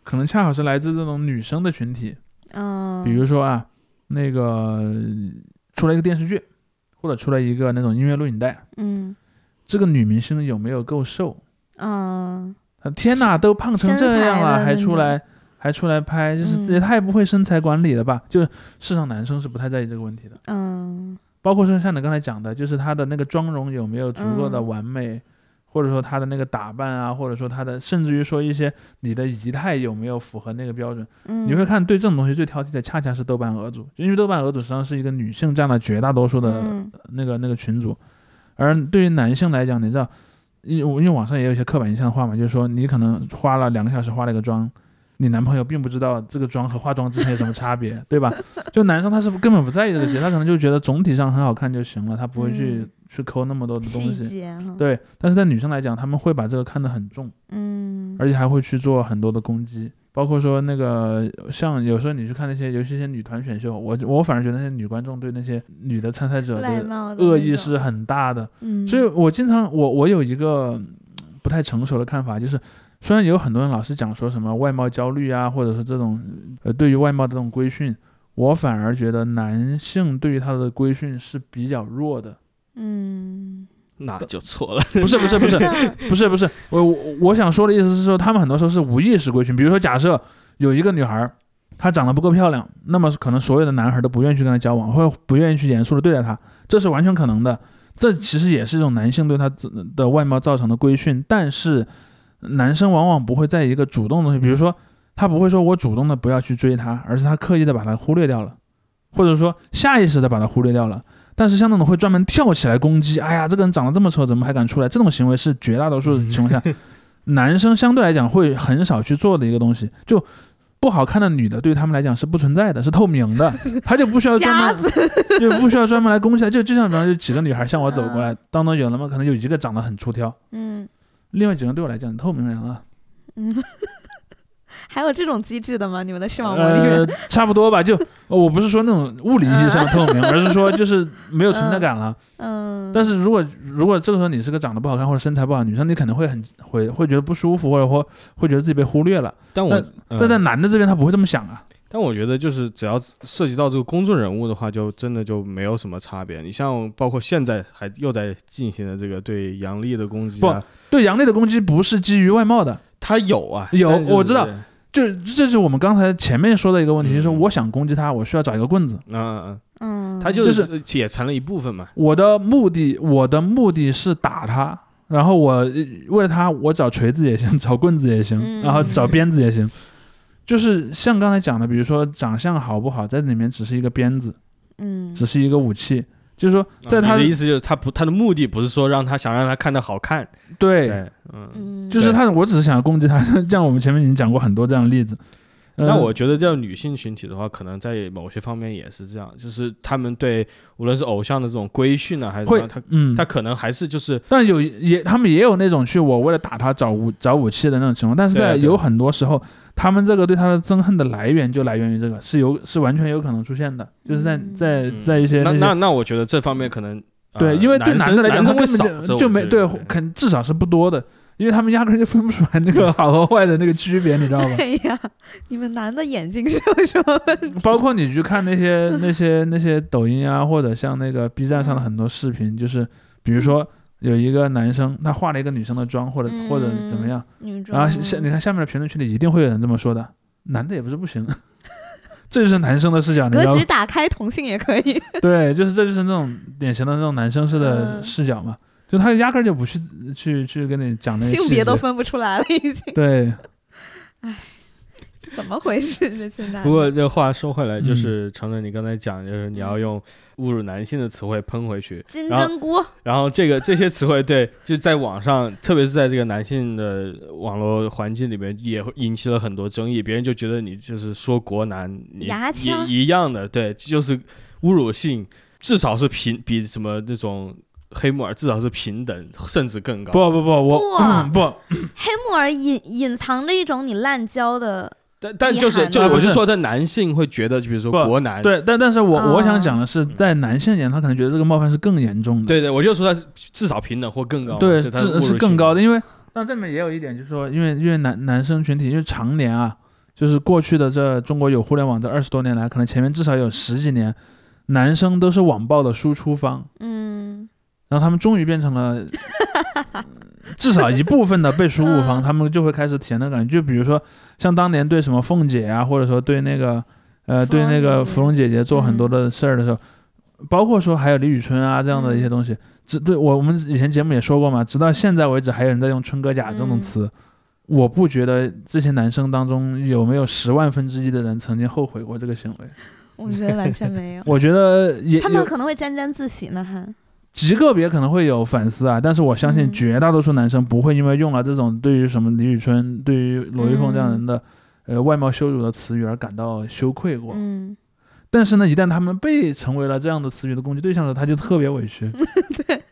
可能恰好是来自这种女生的群体，嗯，比如说啊，那个出来一个电视剧，或者出来一个那种音乐录影带，嗯。这个女明星有没有够瘦？天哪，都胖成这样了，还出来还出来拍，就是嗯。也太不会身材管理了吧？就是事实上男生是不太在意这个问题的，嗯包括说像你刚才讲的，就是她的那个妆容有没有足够的嗯。完美。或者说她的那个打扮啊，或者说她的，甚至于说一些你的仪态有没有符合那个标准，嗯，你会看对这种东西最挑剔的，恰恰是豆瓣俄组，就因为豆瓣俄组实际上是一个女性占了绝大多数的嗯。那个那个群组，而对于男性来讲，你知道，因为因为网上也有一些刻板印象的话嘛，就是说你可能花了两个小时化了一个妆，你男朋友并不知道这个妆和化妆之前有什么差别，对吧？就男生他是根本不在意这个细节，他可能就觉得总体上很好看就行了，他不会去、嗯去抠那么多的东细西。对，但是在女生来讲，他们会把这个看得很重。嗯，而且还会去做很多的攻击，包括说那个像有时候你去看那些，尤其一些女团选秀，我我反而觉得那些女观众对那些女的参赛者的恶意是很大的，嗯，所以我经常我我有一个嗯不太成熟的看法，就是虽然有很多人老是讲说什么外貌焦虑啊，或者是这种呃对于外貌的这种规训，我反而觉得男性对于他的规训是比较弱的。嗯，那就错了。不是不是不是，不是不是，我我我想说的意思是说，他们很多时候是无意识规训。比如说，假设有一个女孩儿，她长得不够漂亮，那么可能所有的男孩儿都不愿意去跟她交往，或者不愿意去严肃的对待她，这是完全可能的。这其实也是一种男性对他自的外貌造成的规训，但是男生往往不会在一个主动的东西，比如说他不会说我主动的不要去追她，而是他刻意的把她忽略掉了，或者说下意识的把她忽略掉了。但是像那种会专门跳起来攻击，哎呀，这个人长得这么丑，怎么还敢出来？这种行为是绝大多数情况下，男生相对来讲会很少去做的一个东西。就不好看的女的，对于他们来讲是不存在的，是透明的，他就不需要专门，就不需要专门来攻击他。就就像比方说，有几个女孩向我走过来，当中有那么可能有一个长得很出挑，嗯另外几个对我来讲透明人了，嗯，还有这种机制的吗？你们的视网膜里面？呃，差不多吧。就呃我不是说那种物理意义上的透明，而是说就是没有存在感了。嗯，但是如果如果这个时候你是个长得不好看或者身材不好的女生，你可能会很会会觉得不舒服，或者或会觉得自己被忽略了。但我嗯但在男的这边他不会这么想啊。但我觉得就是只要涉及到这个公众人物的话，就真的就没有什么差别。你像包括现在还又在进行的这个对杨笠的攻击啊，对杨笠的攻击不是基于外貌的，他有啊，有我知道就这是我们刚才前面说的一个问题，就是我想攻击他，我需要找一个棍子。嗯嗯嗯，嗯，他就就是也成了一部分嘛。我的目的，我的目的是打他，然后我呃为了他，我找锤子也行，找棍子也行，嗯然后找鞭子也行。就是像刚才讲的，比如说长相好不好，在里面只是一个鞭子，嗯，只是一个武器。就是说，在他啊的意思就是他不，他的目的不是说让他想让他看到好看，对，对，嗯。嗯，就是他，我只是想要攻击他。这样我们前面已经讲过很多这样的例子。呃那我觉得，这样女性群体的话，可能在某些方面也是这样，就是他们对无论是偶像的这种规训呢，还是什么，会他嗯，他可能还是就是但有也他们也有那种去我为了打他找武找武器的那种情况，但是在有很多时候，他们这个对他的憎恨的来源就来源于这个，是有是完全有可能出现的，就是在嗯在嗯在一些些那那那我觉得这方面可能对，呃因为对男男的来讲，他男根本就就没对肯至少是不多的，因为他们压根儿就分不出来那个 好和坏的那个区别，你知道吗？哎呀，你们男的眼睛是有什么问题？包括你去看那些 那些那些抖音啊，或者像那个 B 站上的很多视频，就是比如说有一个男生他化了一个女生的妆，或者或者怎么样，然后下你看下面的评论区里一定会有人这么说的，男的也不是不行，这就是男生的视角，格局？打开，同性也可以。对，就是这就是那种典型的那种男生式的嗯。视角嘛，就他压根儿就不去去去跟你讲那些性别都分不出来了，已经。对，怎么回事？这现在不过这话说回来，就嗯是承认你刚才讲，就是你要用侮辱男性的词汇喷回去，金针菇，然后这个这些词汇对，就在网上，特别是在这个男性的网络环境里面，也会引起了很多争议。别人就觉得你就是说国男，你牙枪一样的，对，就是侮辱性，至少是平比什么那种黑木耳至少是平等，甚至更高。不不不，我不嗯不，黑木耳隐隐藏着一种你滥交的，但但就是就是我就说在男性会觉得，就比如说国男，对，但但是我我想哦讲的是，在男性眼，他可能觉得这个冒犯是更严重的，对对，我就说他是至少平等或更高，对，是是更高的，因为但这里面也有一点，就是说，因为因为男男生群体，因为常年啊，就是过去的这中国有互联网这二十多年来，可能前面至少有十几年，男生都是网暴的输出方，嗯。然后他们终于变成了 至少一部分的被输入方，嗯他们就会开始体验那感觉，就比如说像当年对什么凤姐啊，或者说对那个呃对那个芙蓉姐姐做很多嗯的事儿的时候，包括说还有李宇春啊这样的一些东西，直对我我们以前节目也说过嘛，直到现在为止还有人在用春哥甲这种嗯。词。我不觉得这些男生当中有没有十万分之一的人曾经后悔过这个行为，我觉得完全没有。我觉得也他们可能会沾沾自喜呢，还极个别可能会有反思啊，但是我相信嗯绝大多数男生不会因为用了这种对于什么李宇春、对于罗玉凤这样人的、呃外貌羞辱的词语而感到羞愧过。嗯，但是呢，一旦他们被成为了这样的词语的攻击对象的时候，他就特别委屈，对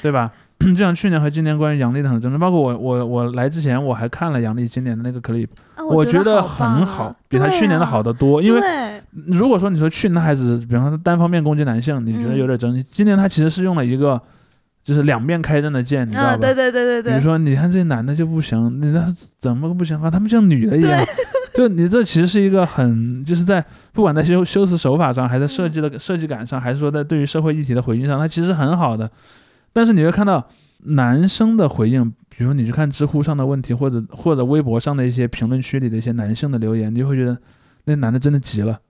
对吧？就像去年和今年关于杨笠的很多争论，包括我我我来之前我还看了杨笠今年的那个 clip，啊我觉得很好，啊比他去年的好得多。啊因为对如果说你说去年还只比方说单方面攻击男性，你觉得有点争议，今年他其实是用了一个就是两面开刃的剑，你知道吧？啊，对对对对对，比如说，你看这男的就不行，你这怎么个不行啊？他们像女的一样，就你这其实是一个很，就是在不管在修修辞手法上，还在设计的设计感上，还是说在对于社会议题的回应上，它其实很好的。但是你会看到男生的回应，比如你去看知乎上的问题，或者或者微博上的一些评论区里的一些男性的留言，你就会觉得那男的真的急了。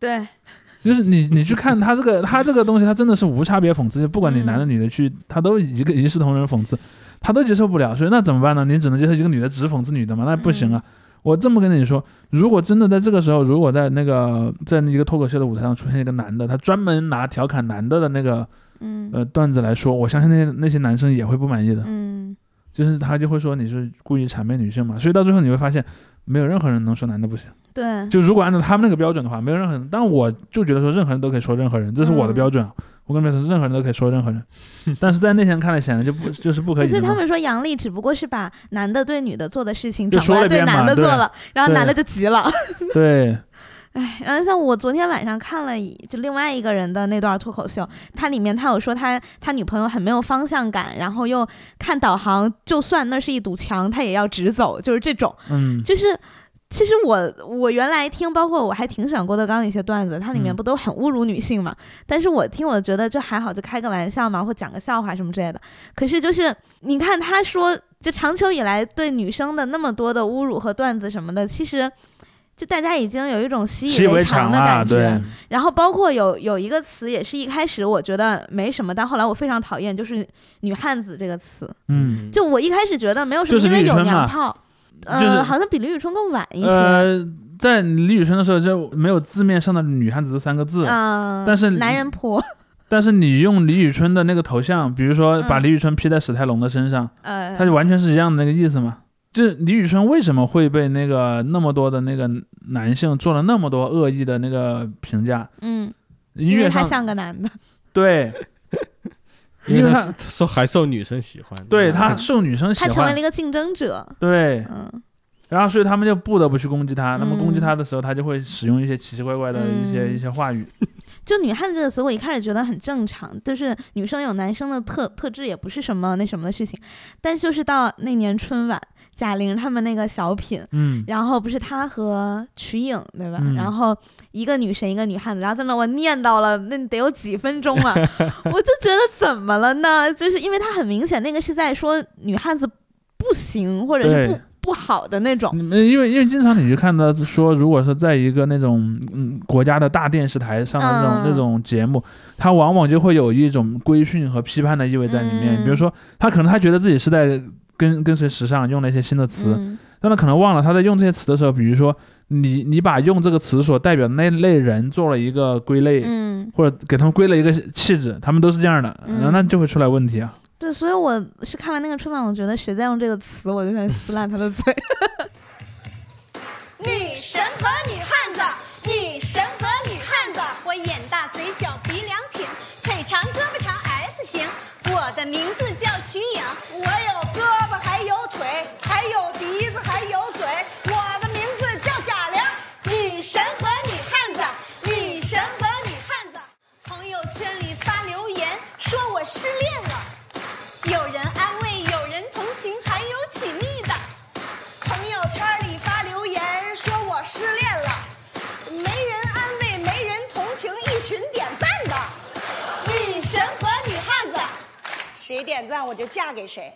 对，就是你你去看他这个他这个东西，他真的是无差别讽刺，就不管你男的女的去，他都一个一视同仁讽刺，他都接受不了，所以那怎么办呢？你只能接受一个女的只讽刺女的嘛？那不行啊！我这么跟你说，如果真的在这个时候，如果在那个在一个脱口秀的舞台上出现一个男的，他专门拿调侃男的的那个嗯呃段子来说，我相信那些那些男生也会不满意的，嗯就是他就会说你是故意谄媚女性嘛，所以到最后你会发现，没有任何人能说男的不行。对，就如果按照他们那个标准的话，没有任何人。但我就觉得说，任何人都可以说任何人，这是我的嗯标准啊。我跟你们说，任何人都可以说任何人，但是在那些人看来显然就不 就是不可以的嘛。可是他们说杨笠只不过是把男的对女的做的事情就转过来对男的做了，然后男的就急了。对，哎，然后像我昨天晚上看了一就另外一个人的那段脱口秀，他里面他有说他他女朋友很没有方向感，然后又看导航，就算那是一堵墙，他也要直走，就是这种，嗯，就是。其实我我原来听，包括我还挺喜欢郭德纲的一些段子，它里面嗯不都很侮辱女性嘛？但是我听我觉得就还好，就开个玩笑嘛，或讲个笑话什么之类的。可是就是你看他说，就长久以来对女生的那么多的侮辱和段子什么的，其实就大家已经有一种习习以为常的感觉。对，然后包括有有一个词也是一开始我觉得没什么，但后来我非常讨厌，就是“女汉子”这个词。嗯，就我一开始觉得没有什么，因为有娘炮，呃，就是好像比李宇春更晚一些。呃，在李宇春的时候就没有字面上的“女汉子”这三个字，嗯，但是男人婆，但是你用李宇春的那个头像，比如说把嗯李宇春 P 在史泰龙的身上，呃，它就完全是一样的那个意思嘛。就是李宇春为什么会被那个那么多的那个男性做了那么多恶意的那个评价？嗯，因为他音乐上像个男的，对，因为他受还受女生喜欢，对嗯他受女生喜欢他成为了，一个竞争者。对，嗯然后所以他们就不得不去攻击他。那么攻击嗯他的时候，他就会使用一些奇奇怪怪的一些嗯一些话语。就“女汉子”这个词，我一开始觉得很正常，就是女生有男生的特特质，也不是什么那什么的事情。但是就是到那年春晚，贾玲他们那个小品，嗯，然后不是她和瞿颖对吧？嗯然后一个女神一个女汉子，然后在那我念叨了那得有几分钟啊，我就觉得怎么了呢？就是因为她很明显那个是在说女汉子不行或者是不不好的那种。因为因为经常你去看到说，如果说在一个那种嗯国家的大电视台上的那种、嗯那种节目，它往往就会有一种规训和批判的意味在里面。嗯比如说，他可能他觉得自己是在跟跟随时尚，用了一些新的词，嗯但他可能忘了他在用这些词的时候，比如说你你把用这个词所代表的那类人做了一个归类，嗯，或者给他们归了一个气质，他们都是这样的，嗯然后那就会出来问题啊。对，所以我是看完那个春晚，我觉得谁在用这个词，我就想撕烂他的嘴。女神和女汉赞我就嫁给谁。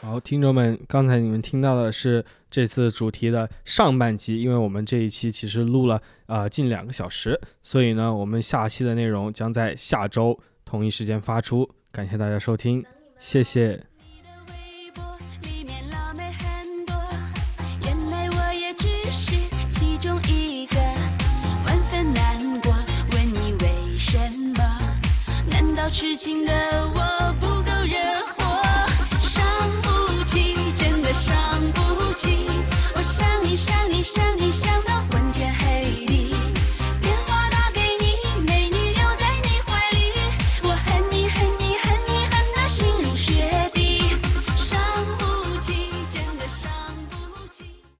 好，听众们，刚才你们听到的是这次主题的上半集，因为我们这一期其实录了呃近两个小时，所以呢，我们下期的内容将在下周同一时间发出。感谢大家收听，谢谢。你的微博里面辣妹很多，原来我也只是其中一个，万分难过，问你为什么？难道痴情的我